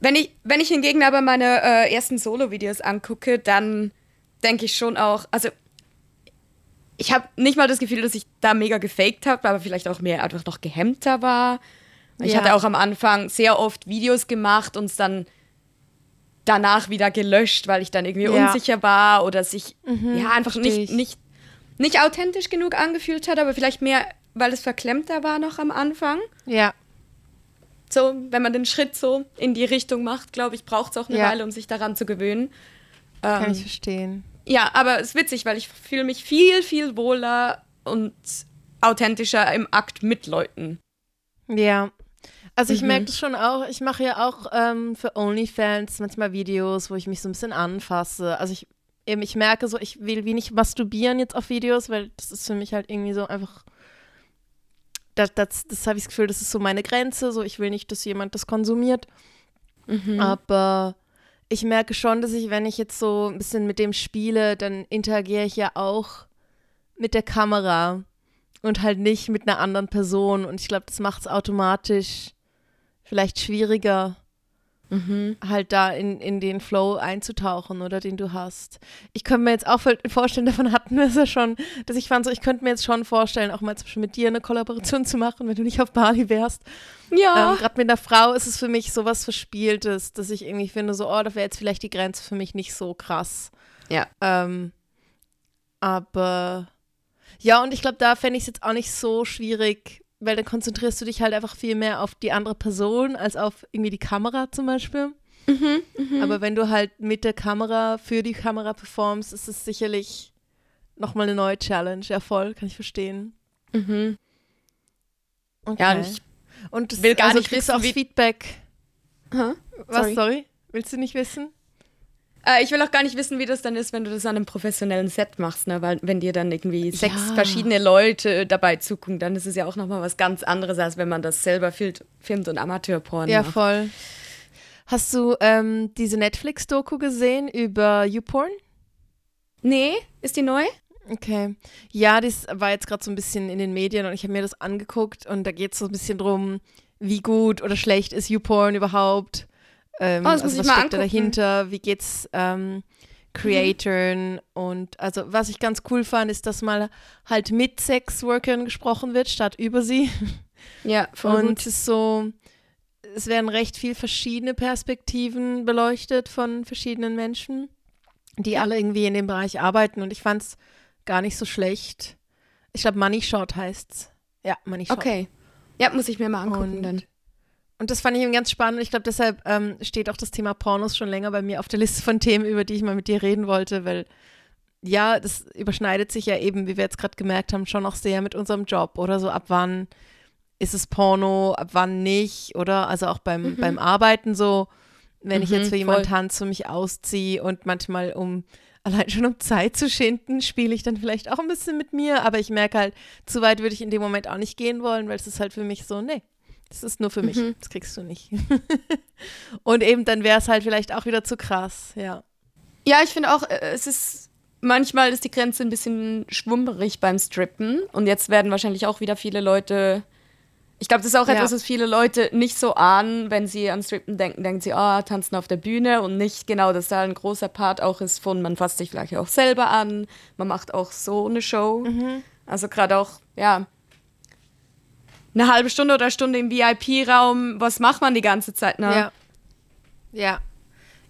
Wenn ich, wenn ich hingegen aber meine äh, ersten Solo-Videos angucke, dann denke ich schon auch, also ich habe nicht mal das Gefühl, dass ich da mega gefaked habe, aber vielleicht auch mehr einfach noch gehemmter war. Ich Ja. hatte auch am Anfang sehr oft Videos gemacht und es dann danach wieder gelöscht, weil ich dann irgendwie Ja. Mhm, unsicher war oder sich ja einfach nicht, ich. nicht, nicht authentisch genug angefühlt hat, aber vielleicht mehr, weil es verklemmter war noch am Anfang. Ja. So, wenn man den Schritt so in die Richtung macht, glaube ich, braucht es auch eine Ja. Weile, um sich daran zu gewöhnen. Kann Ähm, ich verstehen. Ja, aber es ist witzig, weil ich fühle mich viel, viel wohler und authentischer im Akt mit Leuten. Ja. Also ich Mhm. merke das schon auch, ich mache ja auch ähm, für OnlyFans manchmal Videos, wo ich mich so ein bisschen anfasse. Also ich, eben, ich merke so, ich will wie nicht masturbieren jetzt auf Videos, weil das ist für mich halt irgendwie so einfach, das, das, das habe ich das Gefühl, das ist so meine Grenze, so ich will nicht, dass jemand das konsumiert. Aber ich merke schon, dass ich, wenn ich jetzt so ein bisschen mit dem spiele, dann interagiere ich ja auch mit der Kamera und halt nicht mit einer anderen Person. Und ich glaube, das macht es automatisch vielleicht schwieriger, halt da in, in den Flow einzutauchen oder den du hast. Ich könnte mir jetzt auch vorstellen, davon hatten wir es ja schon, dass ich fand so, ich könnte mir jetzt schon vorstellen, auch mal zum Beispiel mit dir eine Kollaboration zu machen, wenn du nicht auf Bali wärst. Ja. Ähm, Gerade mit einer Frau ist es für mich sowas Verspieltes, dass ich irgendwie finde, so, oh, da wäre jetzt vielleicht die Grenze für mich nicht so krass. ja. Ähm, aber ja, und ich glaube, da fände ich es jetzt auch nicht so schwierig, weil dann konzentrierst du dich halt einfach viel mehr auf die andere Person als auf irgendwie die Kamera zum Beispiel. Aber wenn du halt mit der Kamera für die Kamera performst, ist es sicherlich nochmal eine neue Challenge. Ja, voll, kann ich verstehen. Mhm. Okay. Ja, und ich und das, will gar also nicht wissen, auch Feedback. Hä? Was, Sorry. sorry? Willst du nicht wissen? Äh, ich will auch gar nicht wissen, wie das dann ist, wenn du das an einem professionellen Set machst, ne? Weil wenn dir dann irgendwie sechs Ja. verschiedene Leute dabei zugucken, dann ist es ja auch nochmal was ganz anderes, als wenn man das selber filmt, filmt und Amateurporn Ja, macht. voll. Hast du ähm, diese Netflix-Doku gesehen über YouPorn? Nee, ist die neu? Okay. Ja, das war jetzt gerade so ein bisschen in den Medien und ich habe mir das angeguckt und da geht es so ein bisschen drum, wie gut oder schlecht ist YouPorn überhaupt. Ähm, Oh, also muss ich was mal steckt da dahinter? Wie geht's ähm, Creatoren? Und also was ich ganz cool fand, ist, dass mal halt mit Sexworkern gesprochen wird, statt über sie. Ja, voll Und gut. so, es werden recht viel verschiedene Perspektiven beleuchtet von verschiedenen Menschen, die alle irgendwie in dem Bereich arbeiten. Und ich fand es gar nicht so schlecht. Ich glaube, Money Shot heißt's. Ja, Money Shot. Okay. Ja, muss ich mir mal angucken Und, dann. Und das fand ich eben ganz spannend. Ich glaube, deshalb ähm, steht auch das Thema Pornos schon länger bei mir auf der Liste von Themen, über die ich mal mit dir reden wollte, weil ja, das überschneidet sich ja eben, wie wir jetzt gerade gemerkt haben, schon auch sehr mit unserem Job oder so. Ab wann ist es Porno, ab wann nicht, oder? Also auch beim, beim Arbeiten so, wenn ich Mhm, jetzt für jemanden tanze und mich ausziehe und manchmal um allein schon um Zeit zu schinden, spiele ich dann vielleicht auch ein bisschen mit mir, aber ich merke halt, zu weit würde ich in dem Moment auch nicht gehen wollen, weil es ist halt für mich so, nee, das ist nur für mich, Mhm. das kriegst du nicht. und eben dann wäre es halt vielleicht auch wieder zu krass, ja. Ja, ich finde auch, äh, es ist manchmal ist die Grenze ein bisschen schwummerig beim Strippen und jetzt werden wahrscheinlich auch wieder viele Leute ich glaube, das ist auch Ja. etwas, was viele Leute nicht so ahnen, wenn sie an Strippen denken, denken sie, ah, tanzen auf der Bühne und nicht genau, dass da ein großer Part auch ist von, man fasst sich vielleicht auch selber an, man macht auch so eine Show. Also gerade auch, ja, eine halbe Stunde oder Stunde im VIP-Raum, was macht man die ganze Zeit? Ne? Ja. Ja.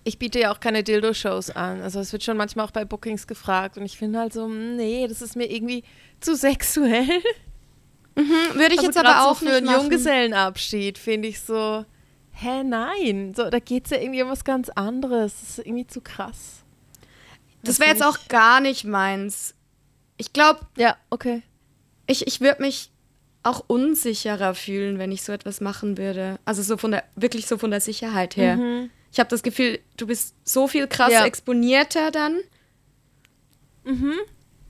Ich biete ja auch keine Dildo-Shows an. Also es wird schon manchmal auch bei Bookings gefragt und ich finde halt so, hm, nee, das ist mir irgendwie zu sexuell. Würde ich also jetzt aber auch so für einen machen. Junggesellenabschied finde ich so, hä, nein. So, da geht es ja irgendwie um was ganz anderes. Das ist irgendwie zu krass. Das wäre jetzt auch gar nicht meins. Ich glaube, Ja, okay. ich, ich würde mich auch unsicherer fühlen, wenn ich so etwas machen würde. Also so von der, wirklich so von der Sicherheit her. Ich habe das Gefühl, du bist so viel krass Ja. exponierter dann.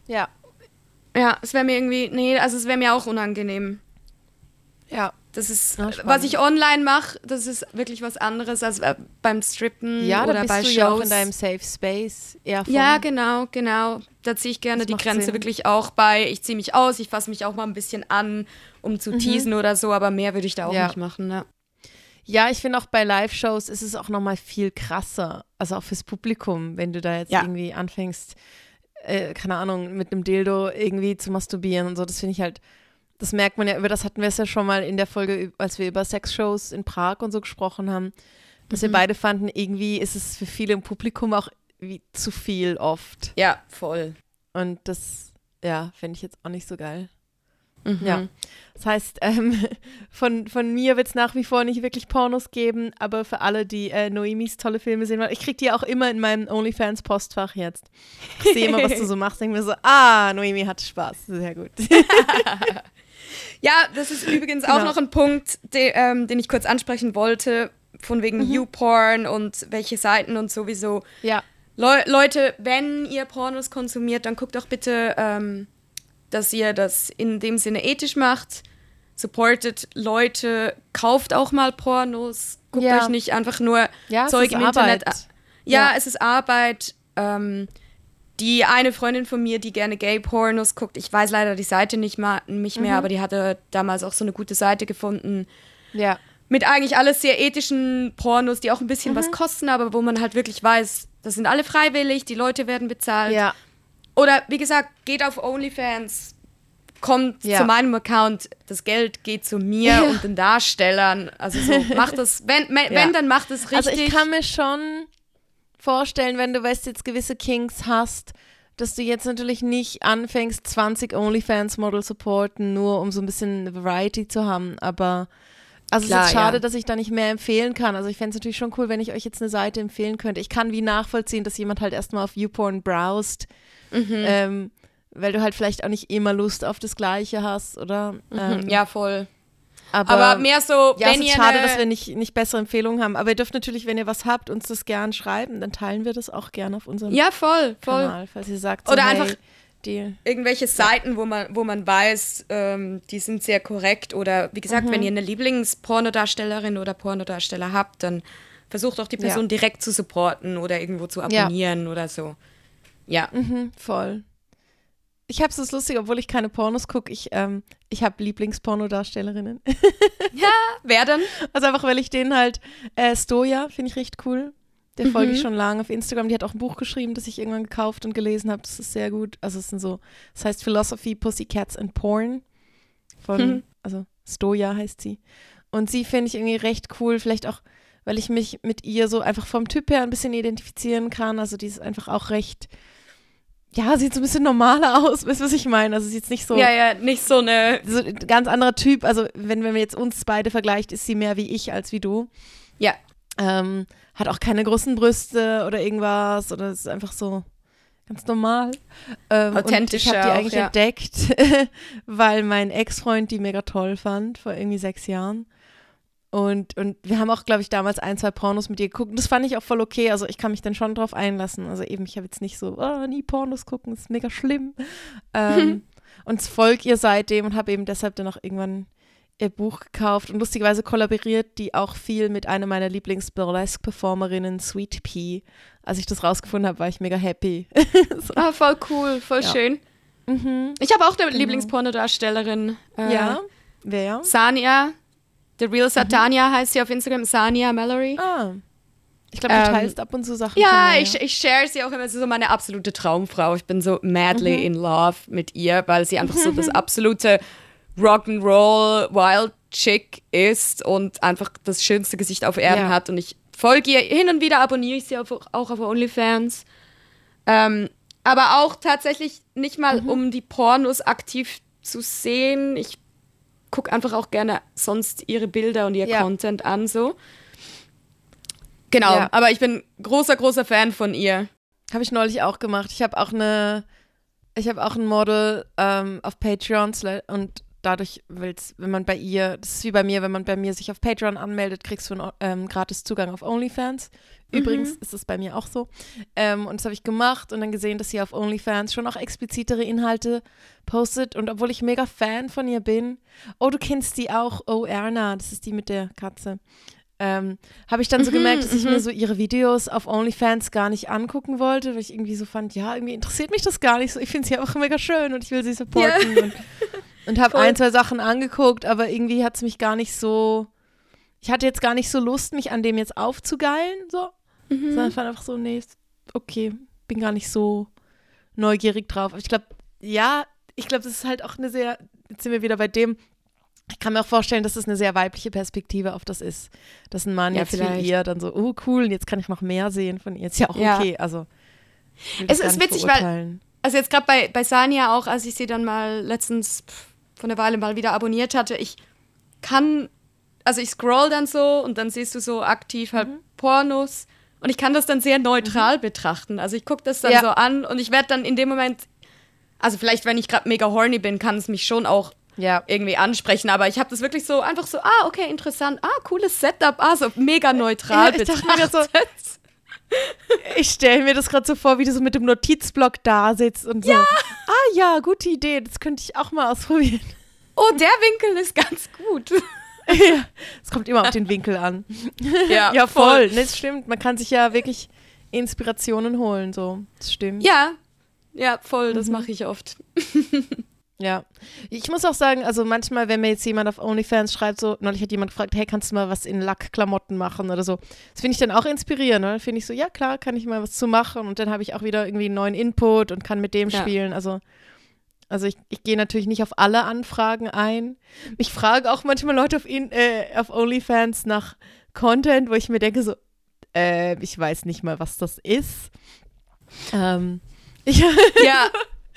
Ja. Ja, es wäre mir irgendwie, nee, also es wäre mir auch unangenehm. Ja. Das ist, Ja, spannend. was ich online mache, das ist wirklich was anderes als äh, beim Strippen Ja, oder da bist bei du Shows. ja auch in deinem Safe Space. Ja, genau, genau. Da ziehe ich gerne Das die Grenze Sinn. wirklich auch bei. Ich ziehe mich aus, ich fasse mich auch mal ein bisschen an, um zu teasen oder so, aber mehr würde ich da auch Mhm. Ja. nicht machen. Ne? Ja, ich finde auch bei Live-Shows ist es auch nochmal viel krasser. Also auch fürs Publikum, wenn du da jetzt Ja. irgendwie anfängst, äh, keine Ahnung, mit einem Dildo irgendwie zu masturbieren und so. Das finde ich halt, das merkt man ja, über das hatten wir es ja schon mal in der Folge, als wir über Sexshows in Prag und so gesprochen haben, dass Mhm. wir beide fanden, irgendwie ist es für viele im Publikum auch wie zu viel oft. Ja, voll. Und das, ja, finde ich jetzt auch nicht so geil. Mhm. Ja. Das heißt, ähm, von, von mir wird es nach wie vor nicht wirklich Pornos geben, aber für alle, die äh, Noemis tolle Filme sehen wollen, ich kriege die auch immer in meinem OnlyFans-Postfach jetzt. Ich sehe immer, was du so machst, denke mir so, ah, Noemi hat Spaß. Sehr gut. Ja, das ist übrigens auch Genau. noch ein Punkt, de, ähm, den ich kurz ansprechen wollte, von wegen Mhm. YouPorn und welche Seiten und sowieso. ja. Leu Leute, wenn ihr Pornos konsumiert, dann guckt doch bitte, ähm, dass ihr das in dem Sinne ethisch macht. Supportet Leute, kauft auch mal Pornos. Guckt Ja. euch nicht einfach nur Ja, Zeug im Internet Arbeit. an. Ja, Ja. es ist Arbeit. Ähm, die eine Freundin von mir, die gerne Gay-Pornos guckt, ich weiß leider die Seite nicht, mal, nicht Mhm. mehr, aber die hatte damals auch so eine gute Seite gefunden. Ja. Mit eigentlich alles sehr ethischen Pornos, die auch ein bisschen Mhm. was kosten, aber wo man halt wirklich weiß, das sind alle freiwillig, die Leute werden bezahlt. Ja. Oder wie gesagt, geht auf OnlyFans, kommt Ja. zu meinem Account, das Geld geht zu mir Ja. und den Darstellern. Also so, macht das, wenn, wenn, Ja. dann macht es richtig. Also ich kann mir schon vorstellen, wenn du weißt, jetzt gewisse Kinks hast, dass du jetzt natürlich nicht anfängst, 20 OnlyFans-Model supporten, nur um so ein bisschen Variety zu haben. Aber also Klar, es ist schade, ja. dass ich da nicht mehr empfehlen kann. Also ich fände es natürlich schon cool, wenn ich euch jetzt eine Seite empfehlen könnte. Ich kann wie nachvollziehen, dass jemand halt erstmal auf YouPorn browst, Mhm. ähm, weil du halt vielleicht auch nicht immer Lust auf das Gleiche hast, oder? Ähm, Mhm. ja, voll. Aber, Aber mehr so, ja, wenn es ist schade, dass wir nicht, nicht bessere Empfehlungen haben. Aber ihr dürft natürlich, wenn ihr was habt, uns das gern schreiben. Dann teilen wir das auch gerne auf unserem Ja, voll, voll. Kanal, falls ihr sagt, so, Oder hey, einfach- die, Irgendwelche Seiten, wo man, wo man weiß, ähm, die sind sehr korrekt. Oder wie gesagt, Mhm. wenn ihr eine Lieblingspornodarstellerin oder Pornodarsteller habt, dann versucht auch die Person Ja. direkt zu supporten oder irgendwo zu Ja. abonnieren oder so. Ja. Mhm, voll. Ich habe es lustig, obwohl ich keine Pornos gucke. Ich, ähm, ich habe Lieblingspornodarstellerinnen. Wer denn? Also einfach, weil ich den halt, äh, Stoja finde ich recht cool. Der folge ich schon lange auf Instagram. Die hat auch ein Buch geschrieben, das ich irgendwann gekauft und gelesen habe. Das ist sehr gut. Also es sind so, das heißt Philosophy, Pussycats and Porn. Von, Mhm. also Stoja heißt sie. Und sie finde ich irgendwie recht cool, vielleicht auch, weil ich mich mit ihr so einfach vom Typ her ein bisschen identifizieren kann. Also die ist einfach auch recht, ja, sieht so ein bisschen normaler aus, weißt du, was ich meine? Also sie ist jetzt nicht so, Ja, ja, nicht so eine. so ein ganz anderer Typ. Also wenn, wenn wir jetzt uns beide vergleicht, ist sie mehr wie ich als wie du. Ja. Ähm, hat auch keine großen Brüste oder irgendwas oder ist einfach so ganz normal. Ähm, Authentisch Ich habe die auch, eigentlich ja. entdeckt, weil mein Ex-Freund die mega toll fand, vor irgendwie sechs Jahren. Und, und wir haben auch, glaube ich, damals ein, zwei Pornos mit ihr geguckt. Und das fand ich auch voll okay. Also ich kann mich dann schon drauf einlassen. Also eben, ich habe jetzt nicht so, oh, nie Pornos gucken, ist mega schlimm. Ähm, und folge ihr seitdem und habe eben deshalb dann auch irgendwann ihr Buch gekauft. Und lustigerweise kollaboriert die auch viel mit einer meiner Lieblings-Burlesque-Performerinnen, Sweet Pea. Als ich das rausgefunden habe, war ich mega happy. so. Ah, voll cool, voll Ja. schön. mhm. Ich habe auch eine Lieblingspornodarstellerin. Äh, Ja, wer? Sania. The Real Satania heißt sie auf Instagram. Sania Mallory. Ah. Ich glaube, du Ähm, teilst ab und zu Sachen. Ja, ich, ich share sie auch immer. Sie ist so meine absolute Traumfrau. Ich bin so madly in love mit ihr, weil sie einfach so das absolute Rock'n'Roll Wild Chick ist und einfach das schönste Gesicht auf Erden Ja. hat. Und ich folge ihr hin und wieder, abonniere ich sie auf, auch auf OnlyFans. Ähm, aber auch tatsächlich nicht mal, um die Pornos aktiv zu sehen. Ich gucke einfach auch gerne sonst ihre Bilder und ihr Ja. Content an, so. Genau, Ja. aber ich bin großer, großer Fan von ihr. Habe ich neulich auch gemacht. Ich habe auch eine, Ich habe auch ein Model ähm, auf Patreon und dadurch will's, wenn man bei ihr, das ist wie bei mir, wenn man bei mir sich auf Patreon anmeldet, kriegst du einen ähm, gratis Zugang auf OnlyFans. Übrigens mhm. ist es bei mir auch so. Ähm, und das habe ich gemacht und dann gesehen, dass sie auf OnlyFans schon auch explizitere Inhalte postet. Und obwohl ich mega Fan von ihr bin, oh, du kennst die auch, oh, Erna, das ist die mit der Katze. Ähm, habe ich dann so mhm, gemerkt, dass ich mir mhm. so ihre Videos auf OnlyFans gar nicht angucken wollte, weil ich irgendwie so fand, ja, irgendwie interessiert mich das gar nicht so. Ich finde sie einfach mega schön und ich will sie supporten. Ja. Und, habe ein, zwei Sachen angeguckt, aber irgendwie hat es mich gar nicht so. Ich hatte jetzt gar nicht so Lust, mich an dem jetzt aufzugeilen, so. Mhm. Sondern fand einfach so, nee, okay, bin gar nicht so neugierig drauf. Aber ich glaube, ja, ich glaube, das ist halt auch eine sehr, jetzt sind wir wieder bei dem, ich kann mir auch vorstellen, dass es das eine sehr weibliche Perspektive auf das ist. Dass ein Mann ja, jetzt vielleicht. wie ihr dann so, oh cool, jetzt kann ich noch mehr sehen von ihr. Ist ja auch okay. Ja. Also, es ist witzig, weil, also jetzt gerade bei, bei Sania auch, als ich sie dann mal letztens von der Weile mal wieder abonniert hatte, ich kann, also ich scroll dann so und dann siehst du so aktiv halt mhm. Pornos und ich kann das dann sehr neutral mhm. betrachten. Also ich gucke das dann ja. so an und ich werde dann in dem Moment, also vielleicht, wenn ich gerade mega horny bin, kann es mich schon auch ja. irgendwie ansprechen, aber ich habe das wirklich so einfach so, ah, okay, interessant, ah, cooles Setup, ah, so mega neutral ja, ich betrachtet. So, ich stelle mir das gerade so vor, wie du so mit dem Notizblock da sitzt und so. Ja. Ah ja, gute Idee, das könnte ich auch mal ausprobieren. Oh, der Winkel ist ganz gut. ja, es kommt immer auf den Winkel an. Ja, ja voll. voll. Das stimmt. Man kann sich ja wirklich Inspirationen holen, so. Das stimmt. Ja, ja, voll. Das mhm. mache ich oft. Ja, ich muss auch sagen, also manchmal, wenn mir jetzt jemand auf OnlyFans schreibt, so, neulich hat jemand gefragt, hey, kannst du mal was in Lackklamotten machen oder so. Das finde ich dann auch inspirierend, ne? Finde ich so, ja klar, kann ich mal was zu machen und dann habe ich auch wieder irgendwie einen neuen Input und kann mit dem ja. spielen. Also, also ich, ich gehe natürlich nicht auf alle Anfragen ein. Ich frage auch manchmal Leute auf, in, äh, auf OnlyFans nach Content, wo ich mir denke so, äh, ich weiß nicht mal, was das ist. Ähm, ich ja.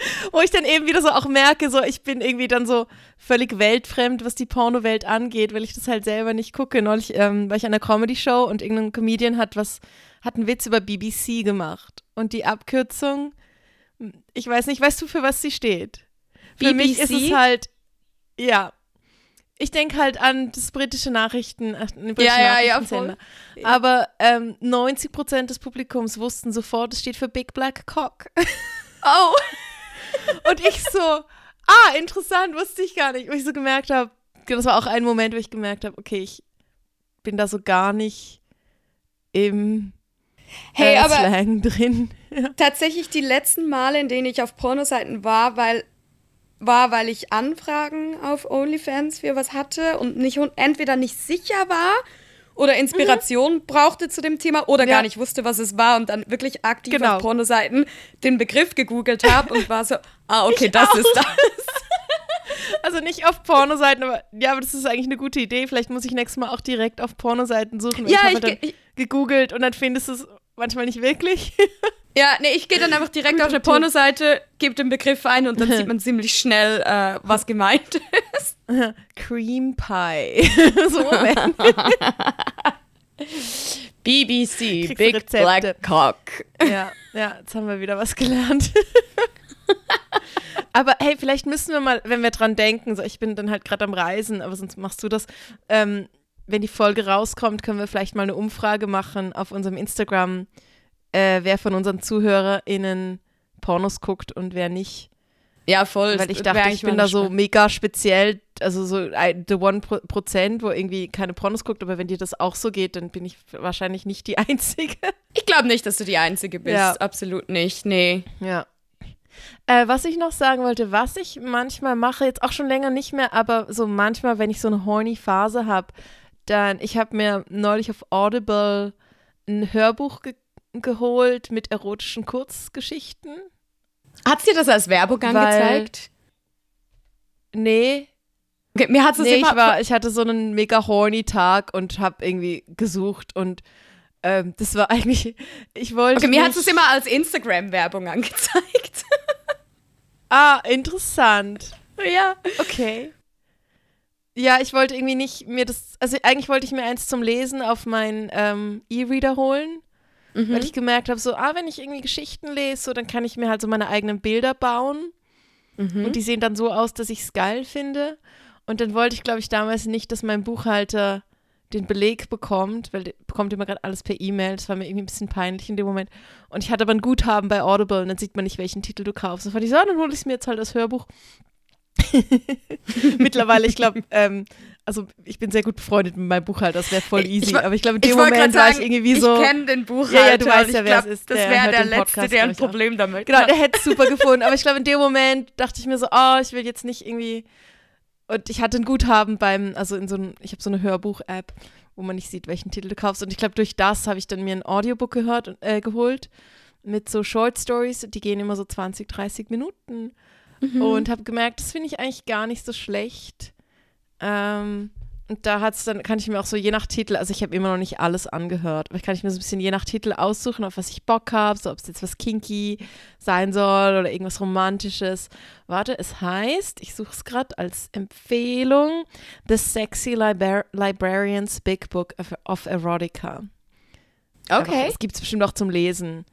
Wo ich dann eben wieder so auch merke, so ich bin irgendwie dann so völlig weltfremd, was die Pornowelt angeht, weil ich das halt selber nicht gucke. Neulich ähm, war ich an einer Comedy-Show und irgendein Comedian hat was, hat einen Witz über BBC gemacht. Und die Abkürzung, ich weiß nicht, weißt du, für was sie steht? Für BBC? mich ist es halt, ja. Ich denke halt an das britische Nachrichten, äh, britische ja, ja, ja, Aber ähm, 90 Prozent des Publikums wussten sofort, es steht für Big Black Cock. Oh. Und ich so, ah, interessant, wusste ich gar nicht. Wo ich so gemerkt habe, das war auch ein Moment, wo ich gemerkt habe, okay, ich bin da so gar nicht im hey, äh, Slang drin. Tatsächlich die letzten Male, in denen ich auf Pornoseiten war, weil war, weil ich Anfragen auf OnlyFans für was hatte und nicht entweder nicht sicher war oder Inspiration mhm. brauchte zu dem Thema oder ja. gar nicht wusste, was es war und dann wirklich aktiv genau. auf Pornoseiten den Begriff gegoogelt habe und war so, ah, okay, ich das auch. ist das. Also nicht auf Pornoseiten, aber ja, aber das ist eigentlich eine gute Idee. Vielleicht muss ich nächstes Mal auch direkt auf Pornoseiten suchen. Ja, ich habe dann gegoogelt und dann findest du es manchmal nicht wirklich. Ja, nee, ich gehe dann einfach direkt auf eine Pornoseite, gebe den Begriff ein und dann sieht man ziemlich schnell, äh, was gemeint ist. Cream Pie. so BBC, Big Black Cock. Ja, ja, jetzt haben wir wieder was gelernt. aber hey, vielleicht müssen wir mal, wenn wir dran denken, so ich bin dann halt gerade am Reisen, aber sonst machst du das. Ähm, wenn die Folge rauskommt, können wir vielleicht mal eine Umfrage machen auf unserem Instagram äh, wer von unseren ZuhörerInnen Pornos guckt und wer nicht. Ja, voll. Weil ich dachte, ich bin da so mega speziell, also so the one Prozent, wo irgendwie keine Pornos guckt, aber wenn dir das auch so geht, dann bin ich wahrscheinlich nicht die Einzige. Ich glaube nicht, dass du die Einzige bist. Ja. Absolut nicht. Nee. Ja. Äh, was ich noch sagen wollte, was ich manchmal mache, jetzt auch schon länger nicht mehr, aber so manchmal, wenn ich so eine horny Phase habe, dann, ich habe mir neulich auf Audible ein Hörbuch ge geholt mit erotischen Kurzgeschichten. Hat sie das als Werbung angezeigt? Nee. Okay, mir hat es nee, immer ich, war, ich hatte so einen mega horny Tag und habe irgendwie gesucht und ähm, das war eigentlich, ich wollte. Okay, mir hat es immer als Instagram-Werbung angezeigt. ah, interessant. Ja. Okay. Ja, ich wollte irgendwie nicht mir das, also eigentlich wollte ich mir eins zum Lesen auf meinen ähm, E-Reader holen weil ich gemerkt habe, so, ah, wenn ich irgendwie Geschichten lese, so, dann kann ich mir halt so meine eigenen Bilder bauen. Und die sehen dann so aus, dass ich es geil finde. Und dann wollte ich, glaube ich, damals nicht, dass mein Buchhalter den Beleg bekommt, weil der bekommt immer gerade alles per E-Mail. Das war mir irgendwie ein bisschen peinlich in dem Moment. Und ich hatte aber ein Guthaben bei Audible und dann sieht man nicht, welchen Titel du kaufst. Und fand ich so, ah, dann hole ich mir jetzt halt das Hörbuch. Mittlerweile, ich glaube, ähm, also ich bin sehr gut befreundet mit meinem Buchhalter, das wäre voll easy. Ich aber ich glaube, in dem Moment war ich irgendwie so. ich kenne den Buchhalter. Ja, ja, du weißt ja, wer es glaub, ist. Das Der wäre der den Letzte, Podcast, der ein. Problem damit Genau, hat. der hätte es super gefunden. Aber ich glaube, in dem Moment dachte ich mir so, oh, ich will jetzt nicht irgendwie. Und ich hatte ein Guthaben beim, also in so einem, ich habe so eine Hörbuch-App, wo man nicht sieht, welchen Titel du kaufst. Und ich glaube, durch das habe ich dann mir ein Audiobook gehört, und- äh, geholt mit so Short Stories. Die gehen immer so 20, 30 Minuten. Und habe gemerkt, das finde ich eigentlich gar nicht so schlecht. Ähm, und da hat's dann, kann ich mir auch so je nach Titel, also ich habe immer noch nicht alles angehört, aber kann ich mir so ein bisschen je nach Titel aussuchen, auf was ich Bock habe, so ob es jetzt was kinky sein soll oder irgendwas Romantisches. Warte, es heißt, ich suche es gerade als Empfehlung, The Sexy Libra Librarian's Big Book of, of Erotica. Okay. Das gibt es bestimmt auch zum Lesen.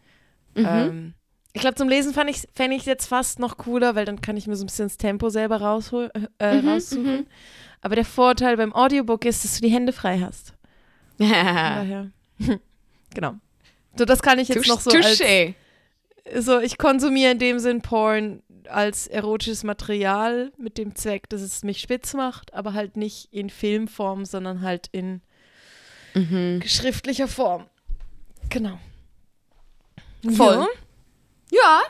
Mhm. Ähm, ich glaube, zum Lesen fand ich, fände ich jetzt fast noch cooler, weil dann kann ich mir so ein bisschen das Tempo selber raushol, äh, Mhm, raussuchen. Aber der Vorteil beim Audiobook ist, dass du die Hände frei hast. Daher. genau. So, das kann ich jetzt noch so als, Touché. so, ich konsumiere in dem Sinn Porn als erotisches Material mit dem Zweck, dass es mich spitz macht, aber halt nicht in Filmform, sondern halt in Mhm. schriftlicher Form. Genau. Voll. Ja, Ja,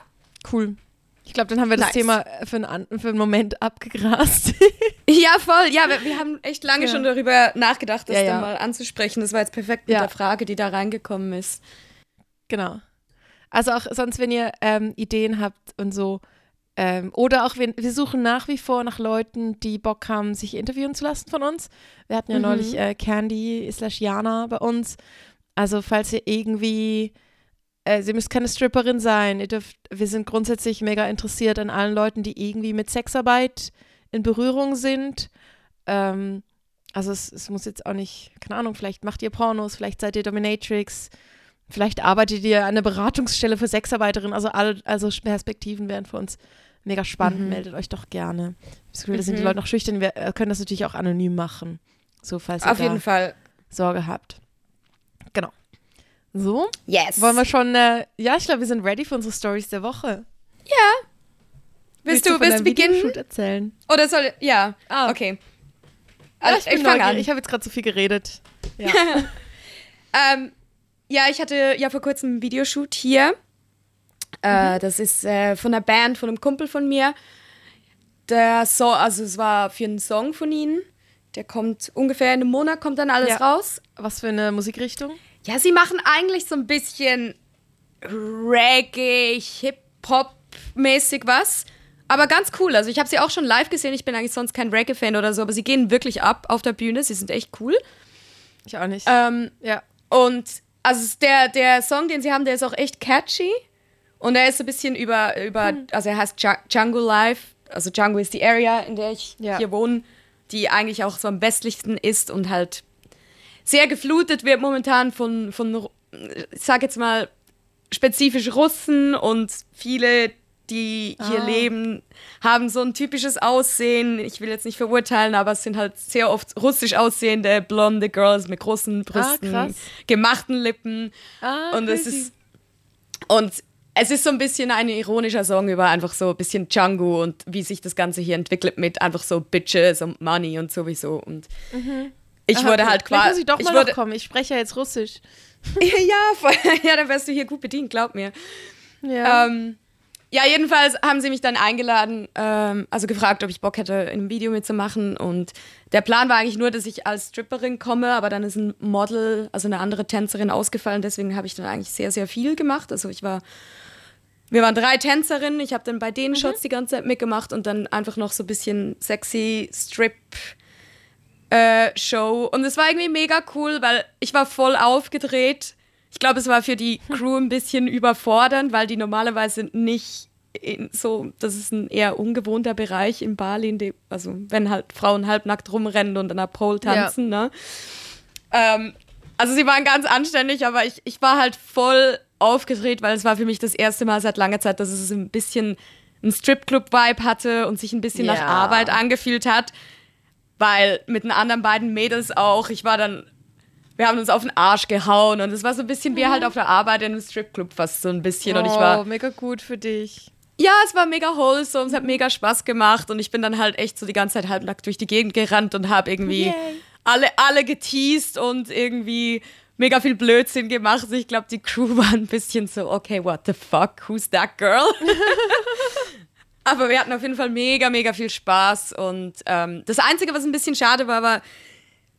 cool. Ich glaube, dann haben wir das Nice. Thema für einen, für einen Moment abgegrast. ja, voll. Ja, wir, wir haben echt lange Ja. schon darüber nachgedacht, das Ja, dann ja. mal anzusprechen. Das war jetzt perfekt mit der Frage, die da reingekommen ist. Genau. Also auch sonst, wenn ihr ähm, Ideen habt und so. Ähm, oder auch, wir, wir suchen nach wie vor nach Leuten, die Bock haben, sich interviewen zu lassen von uns. Wir hatten ja Mhm. neulich äh, Candy slash Jana bei uns. Also falls ihr irgendwie, äh, ihr müsst keine Stripperin sein, ihr dürft, wir sind grundsätzlich mega interessiert an allen Leuten, die irgendwie mit Sexarbeit in Berührung sind. Ähm, also es, es muss jetzt auch nicht, keine Ahnung, vielleicht macht ihr Pornos, vielleicht seid ihr Dominatrix, Vielleicht arbeitet ihr an einer Beratungsstelle für Sexarbeiterinnen. Also alle also Perspektiven wären für uns mega spannend. Mhm. Meldet euch doch gerne. Ich habe das da sind die Mhm. Leute noch schüchtern. Wir äh, können das natürlich auch anonym machen. So, falls ihr Auf jeden Fall. Sorge habt. Genau. So, Yes. wollen wir schon, äh, ja, ich glaube, wir sind ready für unsere Stories der Woche. willst du, von willst deinem du beginnen? Videoshoot erzählen? Oder soll Ja, Ah, okay. Ja, Also, ich ich bin fange an. Ich habe jetzt gerade so viel geredet. Ja. Ähm, ja, ich hatte ja vor kurzem einen Videoshoot hier. Äh, das ist äh, von einer Band, von einem Kumpel von mir. Der so also es war für einen Song von ihnen. Der kommt ungefähr in einem Monat, kommt dann alles Ja. raus. Was für eine Musikrichtung? Ja, sie machen eigentlich so ein bisschen Reggae, Hip-Hop-mäßig was. Aber ganz cool. Also ich habe sie auch schon live gesehen. Ich bin eigentlich sonst kein Reggae-Fan oder so, aber sie gehen wirklich ab auf der Bühne. Sie sind echt cool. Ich auch nicht. Ähm, ja. und also der, der Song, den sie haben, der ist auch echt catchy. Und er ist so ein bisschen über, über also er heißt Ja- Django Live. Also Django ist die Area, in der ich Ja. hier wohne, die eigentlich auch so am westlichsten ist und halt sehr geflutet wird momentan von, von ich sag jetzt mal, spezifisch Russen und viele, die hier Ah. leben, haben so ein typisches Aussehen. Ich will jetzt nicht verurteilen, aber es sind halt sehr oft russisch aussehende blonde Girls mit großen Brüsten, krass. gemachten Lippen. Ah, und es crazy. ist und es ist so ein bisschen ein ironischer Song über einfach so ein bisschen Django und wie sich das Ganze hier entwickelt mit einfach so Bitches und Money und sowieso. Und ich Aha, wurde halt quasi. muss ich doch ich mal wurde, noch kommen. Ich spreche ja jetzt Russisch. ja, voll, ja, dann wärst du hier gut bedient, glaub mir. Ja. Ähm, ja, jedenfalls haben sie mich dann eingeladen, ähm, also gefragt, ob ich Bock hätte, in einem Video mitzumachen. Und der Plan war eigentlich nur, dass ich als Stripperin komme, aber dann ist ein Model, also eine andere Tänzerin ausgefallen. Deswegen habe ich dann eigentlich sehr, sehr viel gemacht. Also ich war, wir waren drei Tänzerinnen. Ich habe dann bei denen Shots die ganze Zeit mitgemacht und dann einfach noch so ein bisschen sexy Strip. Äh, Show und es war irgendwie mega cool, weil ich war voll aufgedreht. Ich glaube, es war für die Crew ein bisschen überfordernd, weil die normalerweise nicht in so, das ist ein eher ungewohnter Bereich in Bali, in dem, also wenn halt Frauen halbnackt rumrennen und an der Pole tanzen, ne? Ähm, Also sie waren ganz anständig, aber ich, ich war halt voll aufgedreht, weil es war für mich das erste Mal seit langer Zeit, dass es ein bisschen einen Stripclub-Vibe hatte und sich ein bisschen Ja. nach Arbeit angefühlt hat. Weil mit den anderen beiden Mädels auch, ich war dann, wir haben uns auf den Arsch gehauen und es war so ein bisschen wie halt auf der Arbeit in einem Stripclub fast so ein bisschen. Und ich war, oh, mega gut für dich. ja, es war mega wholesome, es hat mega Spaß gemacht und ich bin dann halt echt so die ganze Zeit halbnackt durch die Gegend gerannt und habe irgendwie Yay. alle, alle geteased und irgendwie mega viel Blödsinn gemacht. Ich glaube, die Crew war ein bisschen so, okay, what the fuck, who's that girl? Aber wir hatten auf jeden Fall mega, mega viel Spaß und ähm, das Einzige, was ein bisschen schade war, war,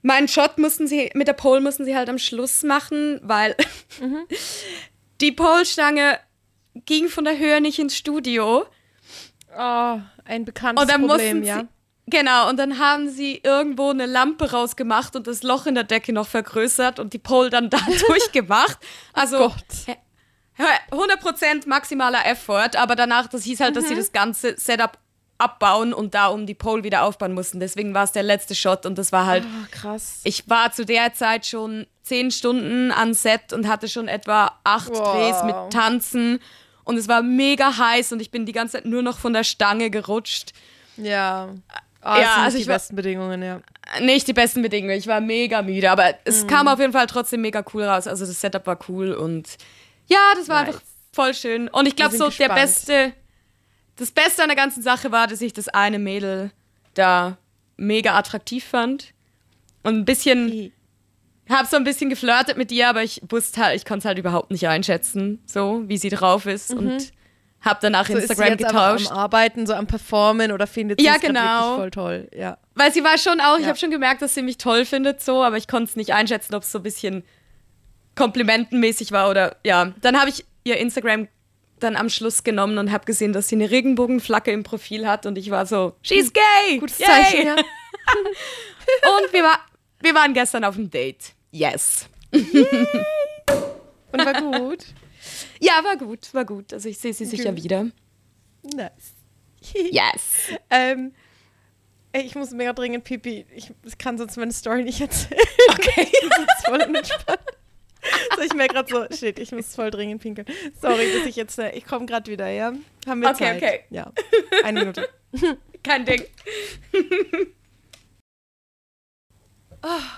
meinen Shot mussten sie, mit der Pole mussten sie halt am Schluss machen, weil die Pole-Stange ging von der Höhe nicht ins Studio. Oh, ein bekanntes Und dann Problem, mussten ja. sie. Genau, und dann haben sie irgendwo eine Lampe rausgemacht und das Loch in der Decke noch vergrößert und die Pole dann da durchgemacht. Also Gott. Hä- hä- 100% maximaler Effort, aber danach, das hieß halt, dass Mhm. sie das ganze Setup abbauen und da um die Pole wieder aufbauen mussten. Deswegen war es der letzte Shot und das war halt. Oh, krass. Ich war zu der Zeit schon zehn Stunden an Set und hatte schon etwa acht Wow. Drehs mit Tanzen. Und es war mega heiß und ich bin die ganze Zeit nur noch von der Stange gerutscht. Ja. Oh, Ja, also die war- besten Bedingungen, ja. Nicht die besten Bedingungen. Ich war mega müde, aber es kam auf jeden Fall trotzdem mega cool raus. Also das Setup war cool und ja, das war Nice. einfach voll schön. Und ich glaube so sind der gespannt. beste, das Beste an der ganzen Sache war, dass ich das eine Mädel da mega attraktiv fand und ein bisschen, habe so ein bisschen geflirtet mit ihr, aber ich wusste halt, ich konnte es halt überhaupt nicht einschätzen, so wie sie drauf ist und habe danach So ist sie Instagram jetzt getauscht. am Arbeiten, so am Performen oder findet sie Ja, es genau. voll toll. Ja. Weil sie war schon auch, ich Ja. habe schon gemerkt, dass sie mich toll findet, so, aber ich konnte es nicht einschätzen, ob es so ein bisschen komplimentenmäßig war oder ja. Dann habe ich ihr Instagram dann am Schluss genommen und habe gesehen, dass sie eine Regenbogenflagge im Profil hat und ich war so, she's gay! Gutes Yay! Zeichen, ja. Und wir, war, wir waren gestern auf einem Date. Yes. Und war gut. Ja, war gut, war gut. Also ich sehe sie sicher Gut. wieder. nice. Yes. ähm, ich muss mega dringend pipi. Ich, kann sonst meine Story nicht erzählen. Okay. Das ist voll unentspannt. So, ich merke gerade so, shit, ich muss voll dringend pinkeln. Sorry, dass ich jetzt, äh, ich komme gerade wieder, ja? Haben wir Okay, Zeit? okay. Ja, eine Minute. Kein Ding.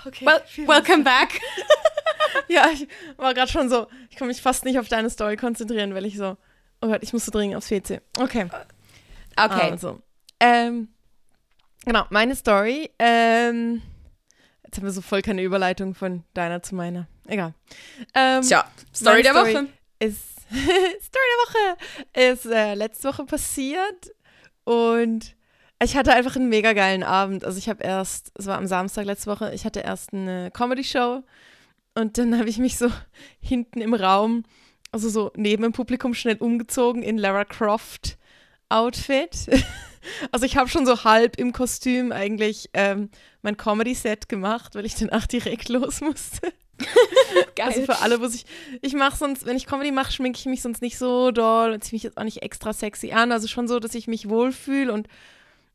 Okay. Well, welcome back. Ja, ich war gerade schon so, ich kann mich fast nicht auf deine Story konzentrieren, weil ich so, oh Gott, ich muss so dringend aufs WC. Okay. Okay. Also, ähm, genau, meine Story. Ähm, jetzt haben wir so voll keine Überleitung von deiner zu meiner. Egal. Ähm, Tja, Story der Woche. Ist, Story der Woche ist äh, letzte Woche passiert und ich hatte einfach einen mega geilen Abend. Also ich habe erst, es war am Samstag letzte Woche, ich hatte erst eine Comedy-Show und dann habe ich mich so hinten im Raum, also so neben dem Publikum schnell umgezogen in Lara Croft Outfit. Also ich habe schon so halb im Kostüm eigentlich ähm, mein Comedy-Set gemacht, weil ich danach direkt los musste. Geil. Also für alle, wo ich, ich mache sonst, wenn ich Comedy mache, schminke ich mich sonst nicht so doll und ziehe mich jetzt auch nicht extra sexy an. Also schon so, dass ich mich wohlfühle und,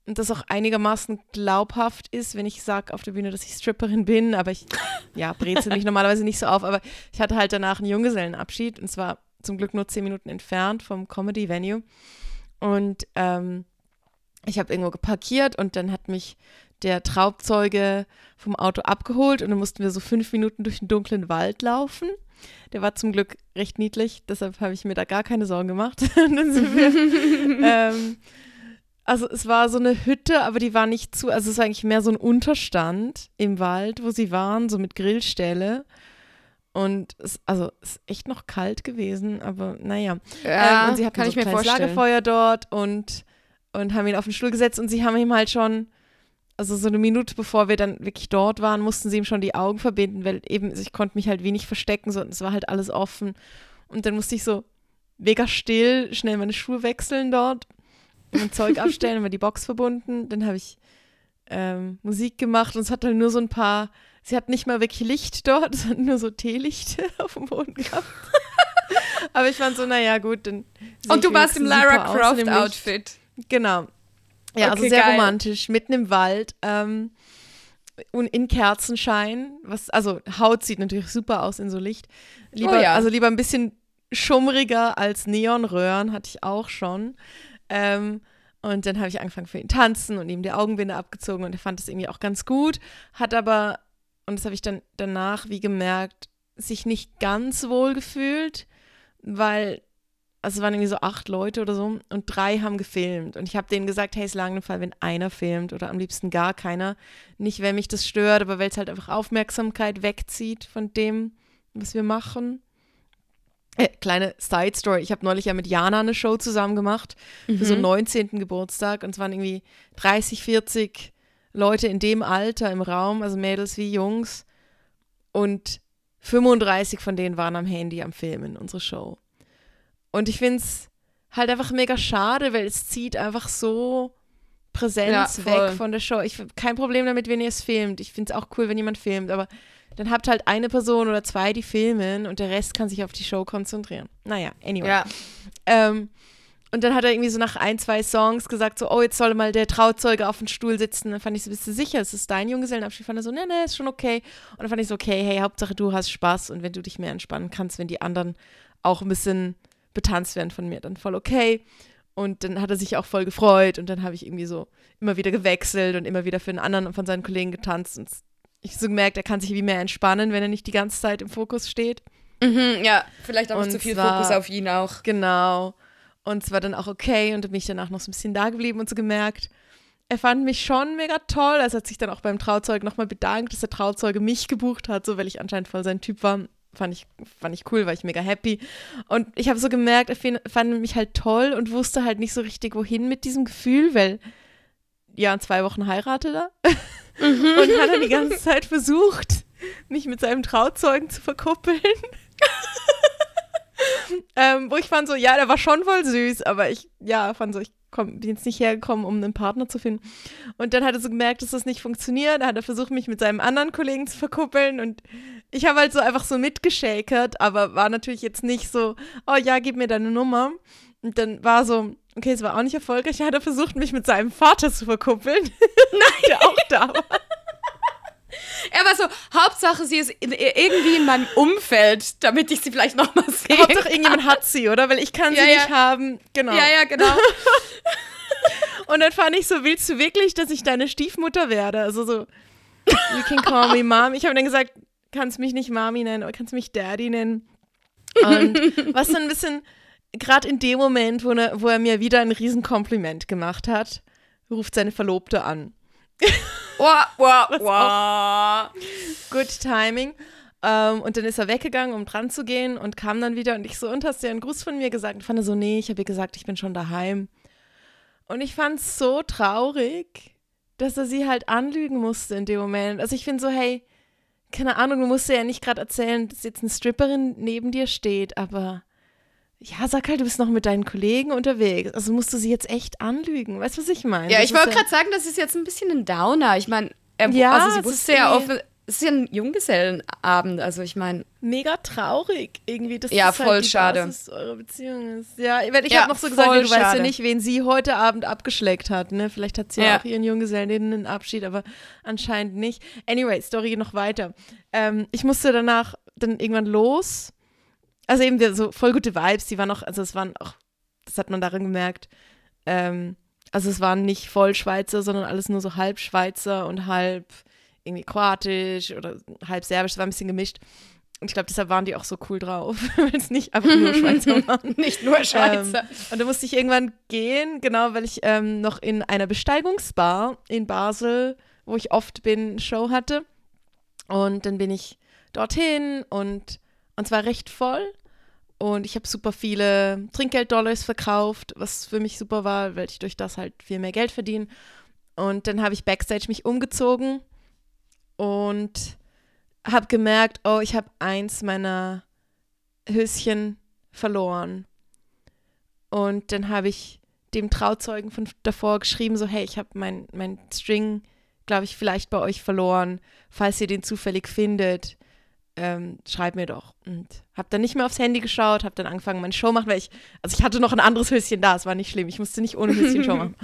und das auch einigermaßen glaubhaft ist, wenn ich sage auf der Bühne, dass ich Stripperin bin. Aber ich, ja, brezel mich normalerweise nicht so auf. Aber ich hatte halt danach einen Junggesellenabschied und zwar zum Glück nur zehn Minuten entfernt vom Comedy-Venue. Und ähm, ich habe irgendwo geparkiert und dann hat mich der Traubzeuge vom Auto abgeholt und dann mussten wir so fünf Minuten durch den dunklen Wald laufen. Der war zum Glück recht niedlich, deshalb habe ich mir da gar keine Sorgen gemacht. Wir, ähm, also es war so eine Hütte, aber die war nicht zu, also es war eigentlich mehr so ein Unterstand im Wald, wo sie waren, so mit Grillstelle. Und es, also es ist echt noch kalt gewesen, aber naja. ähm, und sie hatten kann so ein kleines. Lagerfeuer dort und, und haben ihn auf den Stuhl gesetzt und sie haben ihm halt schon, also so eine Minute bevor wir dann wirklich dort waren, mussten sie ihm schon die Augen verbinden, weil eben, ich konnte mich halt wenig verstecken, so, und es war halt alles offen. Und dann musste ich so mega still schnell meine Schuhe wechseln dort, mein Zeug abstellen, war die Box verbunden. Dann habe ich ähm, Musik gemacht und es hat halt nur so ein paar, sie hat nicht mal wirklich Licht dort, es hat nur so Teelicht auf dem Boden gehabt. Aber ich fand so, naja, gut, dann. Und du warst im Lara Croft. Outfit. Genau. Ja, also Okay, sehr geil. romantisch, mitten im Wald. Ähm, und in Kerzenschein, was, also Haut sieht natürlich super aus in so Licht. Lieber, Oh ja. Also lieber ein bisschen schummriger als Neonröhren, hatte ich auch schon. Ähm, und dann habe ich angefangen für ihn tanzen und ihm die Augenbinde abgezogen und er fand das irgendwie auch ganz gut, hat aber, und das habe ich dann danach wie gemerkt, sich nicht ganz wohl gefühlt, weil, also es waren irgendwie so acht Leute oder so und drei haben gefilmt. Und ich habe denen gesagt, hey, es lang im Fall, wenn einer filmt oder am liebsten gar keiner. Nicht, wenn mich das stört, aber weil es halt einfach Aufmerksamkeit wegzieht von dem, was wir machen. Äh, kleine Side Story. Ich habe neulich ja mit Jana eine Show zusammen gemacht für so einen 19. Geburtstag und es waren irgendwie 30, 40 Leute in dem Alter im Raum, also Mädels wie Jungs. Und 35 von denen waren am Handy am Filmen, unsere Show. Und ich finde es halt einfach mega schade, weil es zieht einfach so Präsenz Ja, weg von der Show. Ich kein Problem damit, wenn ihr es filmt. Ich finde es auch cool, wenn jemand filmt, aber dann habt halt eine Person oder zwei, die filmen und der Rest kann sich auf die Show konzentrieren. Naja, anyway. Ja. Ähm, und dann hat er irgendwie so nach ein, zwei Songs gesagt, so, oh, jetzt soll mal der Trauzeuge auf dem Stuhl sitzen. Dann fand ich so, bist du sicher, ist das dein Junggesellenabschied? Fand er so, nee, nee, ist schon okay. Und dann fand ich so, okay, hey, Hauptsache du hast Spaß und wenn du dich mehr entspannen kannst, wenn die anderen auch ein bisschen betanzt werden von mir, dann voll okay. Und dann hat er sich auch voll gefreut und dann habe ich irgendwie so immer wieder gewechselt und immer wieder für einen anderen von seinen Kollegen getanzt und ich so gemerkt, er kann sich wie mehr entspannen, wenn er nicht die ganze Zeit im Fokus steht. Mhm, ja, vielleicht auch Und zu viel zwar- Fokus auf ihn auch. Genau. Und es war dann auch okay und bin ich danach noch so ein bisschen da geblieben und so gemerkt, er fand mich schon mega toll. Also hat sich dann auch beim Trauzeug nochmal bedankt, dass der Trauzeuge mich gebucht hat, so weil ich anscheinend voll sein Typ war. Fand ich, fand ich cool, war ich mega happy. Und ich habe so gemerkt, er fand mich halt toll und wusste halt nicht so richtig, wohin mit diesem Gefühl, weil ja, in zwei Wochen heiratet er. Und hat dann die ganze Zeit versucht, mich mit seinem Trauzeugen zu verkuppeln. ähm, wo ich fand so, ja, der war schon voll süß, aber ich, ja, fand so, ich komm, bin jetzt nicht hergekommen, um einen Partner zu finden. Und dann hat er so gemerkt, dass das nicht funktioniert. Da hat er versucht, mich mit seinem anderen Kollegen zu verkuppeln und ich habe halt so einfach so mitgeschakert, aber war natürlich jetzt nicht so, oh ja, gib mir deine Nummer. Und dann war so, okay, es war auch nicht erfolgreich. Dann hat er versucht, mich mit seinem Vater zu verkuppeln. Nein. Der auch da war. Er war so, Hauptsache, sie ist in, irgendwie in meinem Umfeld, damit ich sie vielleicht nochmal sehe. Hauptsache irgendjemand hat sie, oder? Weil ich kann sie Ja, ja. nicht haben. Genau. Ja, ja, genau. Und dann fand ich so, willst du wirklich, dass ich deine Stiefmutter werde? Also so, you can call me mom. Ich habe dann gesagt, kannst mich nicht Mami nennen, oder kannst mich Daddy nennen. Und was dann ein bisschen, gerade in dem Moment, wo, ne, wo er mir wieder ein Riesenkompliment gemacht hat, ruft seine Verlobte an. Wow, Was wow. Good Timing. Ähm, und dann ist er weggegangen, um dran zu gehen und kam dann wieder und ich so, und hast du einen Gruß von mir gesagt? Und fand er so, nee, ich habe ihr gesagt, ich bin schon daheim. Und ich fand es so traurig, dass er sie halt anlügen musste in dem Moment. Also ich finde so, hey, keine Ahnung, du musst dir ja nicht gerade erzählen, dass jetzt eine Stripperin neben dir steht, aber ja, sag halt, du bist noch mit deinen Kollegen unterwegs. Also musst du sie jetzt echt anlügen. Weißt du, was ich meine? Ja, Das ich wollte gerade sagen, das ist jetzt ein bisschen ein Downer. Ich meine, Ja, also sie wusste ist ja offen, es ist ja ein Junggesellenabend, also ich meine, mega traurig irgendwie. dass Ja, das voll halt die schade. Basis eurer Beziehung ist. Ja, weil ich Ja, habe noch so gesagt, du weißt ja schade. nicht, wen sie heute Abend abgeschleckt hat. Ne? Vielleicht hat sie ja. Ja. auch ihren Junggesellinnenabschied, aber anscheinend nicht. Anyway, Story geht noch weiter. Ähm, ich musste danach dann irgendwann los. Also eben so voll gute Vibes, die waren auch, also es waren auch, das hat man darin gemerkt, ähm, also es waren nicht voll Schweizer, sondern alles nur so halb Schweizer und halb irgendwie kroatisch oder halb serbisch, es war ein bisschen gemischt. Und ich glaube, deshalb waren die auch so cool drauf, weil es nicht einfach nur Schweizer waren. nicht nur Schweizer. Ähm, und da musste ich irgendwann gehen, genau, weil ich ähm, noch in einer Besteigungsbar in Basel, wo ich oft bin, eine Show hatte. Und dann bin ich dorthin und, und zwar recht voll. Und ich habe super viele Trinkgelddollars verkauft, was für mich super war, weil ich durch das halt viel mehr Geld verdiene. Und dann habe ich backstage mich umgezogen und habe gemerkt, oh, ich habe eins meiner Höschen verloren. Und dann habe ich dem Trauzeugen von davor geschrieben, so, hey, ich habe mein, mein String, glaube ich, vielleicht bei euch verloren. Falls ihr den zufällig findet, ähm, schreib mir doch. Und habe dann nicht mehr aufs Handy geschaut, habe dann angefangen, meine Show machen, weil ich, also ich hatte noch ein anderes Höschen da, es war nicht schlimm, ich musste nicht ohne Höschen Show machen.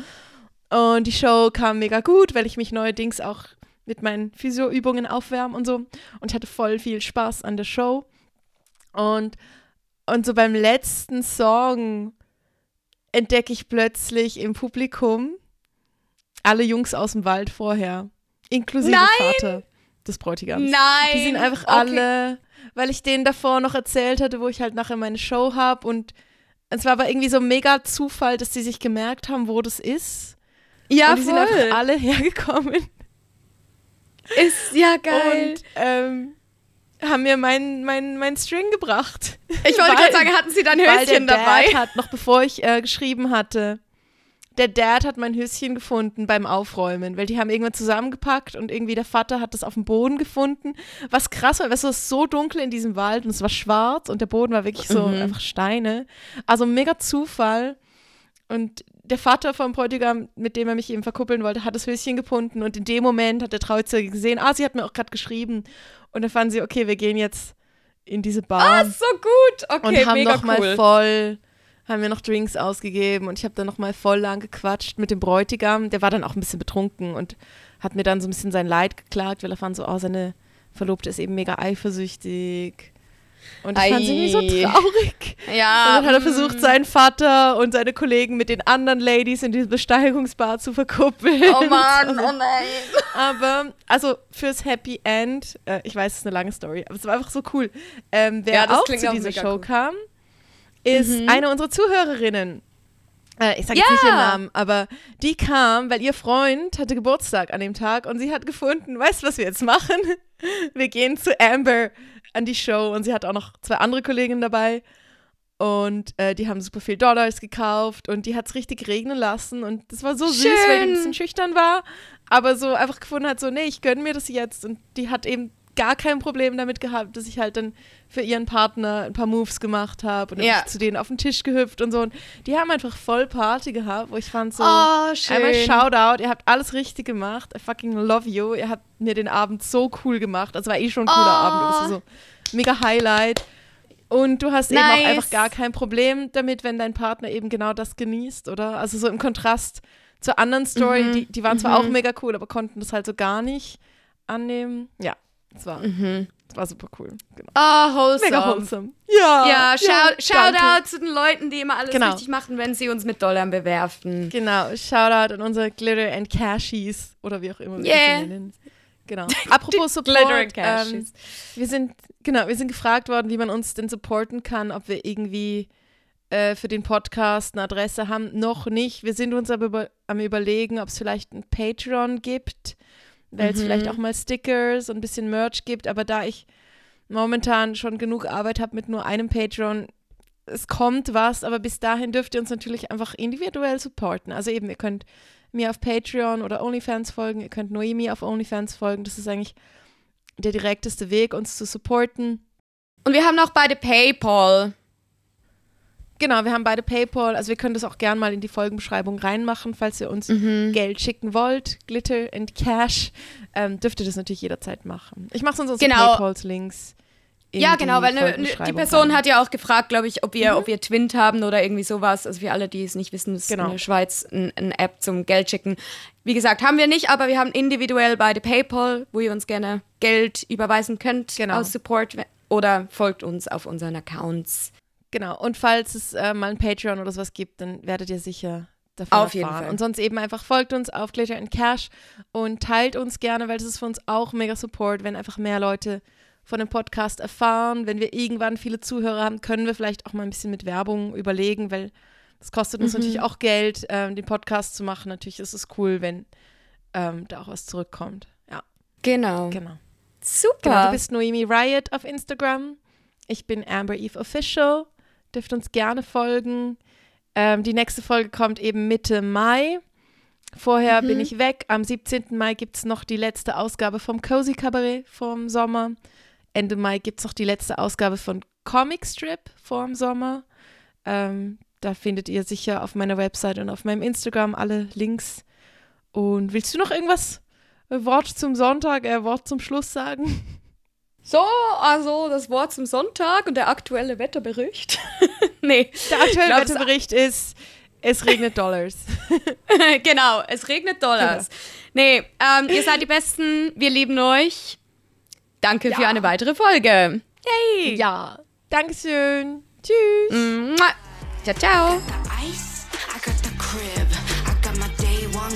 Und die Show kam mega gut, weil ich mich neuerdings auch mit meinen Physioübungen aufwärmen und so. Und ich hatte voll viel Spaß an der Show. Und, und so beim letzten Song entdecke ich plötzlich im Publikum alle Jungs aus dem Wald vorher, inklusive Nein! Vater des Bräutigams. Nein. Die sind einfach Okay. alle, weil ich denen davor noch erzählt hatte, wo ich halt nachher meine Show habe und es war aber irgendwie so mega Zufall, dass die sich gemerkt haben, wo das ist. Ja, und die sind voll. einfach alle hergekommen Ist ja geil. und ähm, haben mir meinen mein, mein String gebracht. ich wollte gerade sagen, hatten Sie dann der Höschen dabei? Dad hat, noch bevor ich äh, geschrieben hatte, der Dad hat mein Höschen gefunden beim Aufräumen, weil die haben irgendwann zusammengepackt und irgendwie der Vater hat das auf dem Boden gefunden. Was krass war, weil es war so dunkel in diesem Wald und es war schwarz und der Boden war wirklich so Mhm. einfach Steine. Also mega Zufall. Und der Vater vom Bräutigam, mit dem er mich eben verkuppeln wollte, hat das Höschen gefunden und in dem Moment hat der Trauzeuge gesehen, ah, sie hat mir auch gerade geschrieben. Und dann fanden sie, okay, wir gehen jetzt in diese Bar Ah, so gut. Okay, und haben mega noch mal cool. voll, haben mir noch Drinks ausgegeben und ich habe dann noch mal voll lang gequatscht mit dem Bräutigam. Der war dann auch ein bisschen betrunken und hat mir dann so ein bisschen sein Leid geklagt, weil er fand so, oh, seine Verlobte ist eben mega eifersüchtig. Und ich fand es irgendwie so Ei. traurig. ja. Und dann hat er mm. versucht, seinen Vater und seine Kollegen mit den anderen Ladies in diese Besteigerungsbar zu verkuppeln. Oh Mann, oh nein. Aber, also fürs Happy End, äh, ich weiß, es ist eine lange Story, aber es war einfach so cool. Ähm, wer Ja, das auch zu dieser Show cool. kam, ist Mhm. eine unserer Zuhörerinnen. Äh, ich sage jetzt Ja. nicht ihren Namen, aber die kam, weil ihr Freund hatte Geburtstag an dem Tag und sie hat gefunden, weißt du, was wir jetzt machen? Wir gehen zu Amber an die Show und sie hat auch noch zwei andere Kolleginnen dabei. Und äh, die haben super viel Dollars gekauft und die hat es richtig regnen lassen. Und das war so süß, weil die ein Schön. bisschen schüchtern war, aber so einfach gefunden hat, so, nee, ich gönne mir das jetzt. Und die hat eben gar kein Problem damit gehabt, dass ich halt dann für ihren Partner ein paar Moves gemacht habe und Ja. zu denen auf den Tisch gehüpft und so. Und die haben einfach voll Party gehabt, wo ich fand so, Oh, schön. einmal Shoutout, ihr habt alles richtig gemacht. I fucking love you. Ihr habt mir den Abend so cool gemacht. Also war eh schon ein cooler Oh. Abend, war so mega Highlight. Und du hast eben auch Nice. einfach gar kein Problem damit, wenn dein Partner eben genau das genießt, oder? Also so im Kontrast zur anderen Story, Mhm. die, die waren zwar auch Mhm. mega cool, aber konnten das halt so gar nicht annehmen. Ja, es war, Mhm. es war super cool. Genau. Oh, wholesome. Mega wholesome. Ja, Ja, shout, danke. Shoutout zu den Leuten, die immer alles Genau. richtig machen, wenn sie uns mit Dollar bewerfen. Genau, Shoutout an unsere Glitter and Cashies oder wie auch immer wir Yeah. sie nennen. Genau. Apropos Support, Glitter and ähm, Cashies. wir sind genau, wir sind gefragt worden, wie man uns denn supporten kann, ob wir irgendwie äh, für den Podcast eine Adresse haben. Noch nicht. Wir sind uns aber über, am überlegen, ob es vielleicht ein Patreon gibt, weil es Mhm. vielleicht auch mal Stickers und ein bisschen Merch gibt. Aber da ich momentan schon genug Arbeit habe mit nur einem Patreon, es kommt was, aber bis dahin dürft ihr uns natürlich einfach individuell supporten. Also eben, ihr könnt mir auf Patreon oder OnlyFans folgen, ihr könnt Noemi auf OnlyFans folgen. Das ist eigentlich der direkteste Weg, uns zu supporten. Und wir haben noch beide PayPal. Genau, wir haben beide PayPal, also wir können das auch gern mal in die Folgenbeschreibung reinmachen, falls ihr uns Mhm. Geld schicken wollt, Glitter and Cash, ähm, dürft ihr das natürlich jederzeit machen. Ich mache sonst unsere Genau. PayPals-Links. in Ja, genau, weil ne, ne, die Person rein. hat ja auch gefragt, glaube ich, ob wir, ob wir Twint haben oder irgendwie sowas. Also für alle, die es nicht wissen, ist Genau. in der Schweiz ein- eine App zum Geld schicken. Wie gesagt, haben wir nicht, aber wir haben individuell beide PayPal, wo ihr uns gerne Geld überweisen könnt Genau. aus Support oder folgt uns auf unseren Accounts. Genau, und falls es äh, mal ein Patreon oder sowas gibt, dann werdet ihr sicher davon Auf jeden erfahren. Fall. Und sonst eben einfach folgt uns auf Glitter and Cash und teilt uns gerne, weil das ist für uns auch mega Support, wenn einfach mehr Leute von dem Podcast erfahren. Wenn wir irgendwann viele Zuhörer haben, können wir vielleicht auch mal ein bisschen mit Werbung überlegen, weil das kostet uns Mhm. natürlich auch Geld, ähm, den Podcast zu machen. Natürlich ist es cool, wenn ähm, da auch was zurückkommt. Ja, Genau. genau. Super. Genau, du bist Noemi Riot auf Instagram. Ich bin Amber Eve Official. Dürft uns gerne folgen. Ähm, die nächste Folge kommt eben Mitte Mai. Vorher Mhm. bin ich weg. Am 17. Mai gibt es noch die letzte Ausgabe vom Cozy Cabaret vom Sommer. Ende Mai gibt es noch die letzte Ausgabe von Comic Strip vorm Sommer. Ähm, da findet ihr sicher auf meiner Website und auf meinem Instagram alle Links. Und willst du noch irgendwas? äh, Wort zum Sonntag, äh, Wort zum Schluss sagen? So, also das Wort zum Sonntag und der aktuelle Wetterbericht. nee. Der aktuelle glaub, Wetterbericht ist, Es regnet Dollars. genau, es regnet Dollars. Nee, ähm, ihr seid die Besten. Wir lieben euch. Danke für Ja. eine weitere Folge. Yay! ja. Dankeschön. Tschüss. Mua. Ciao, ciao.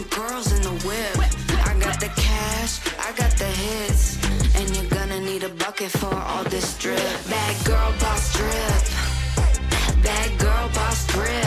the bucket for all this drip. Bad girl boss drip. Bad girl boss drip.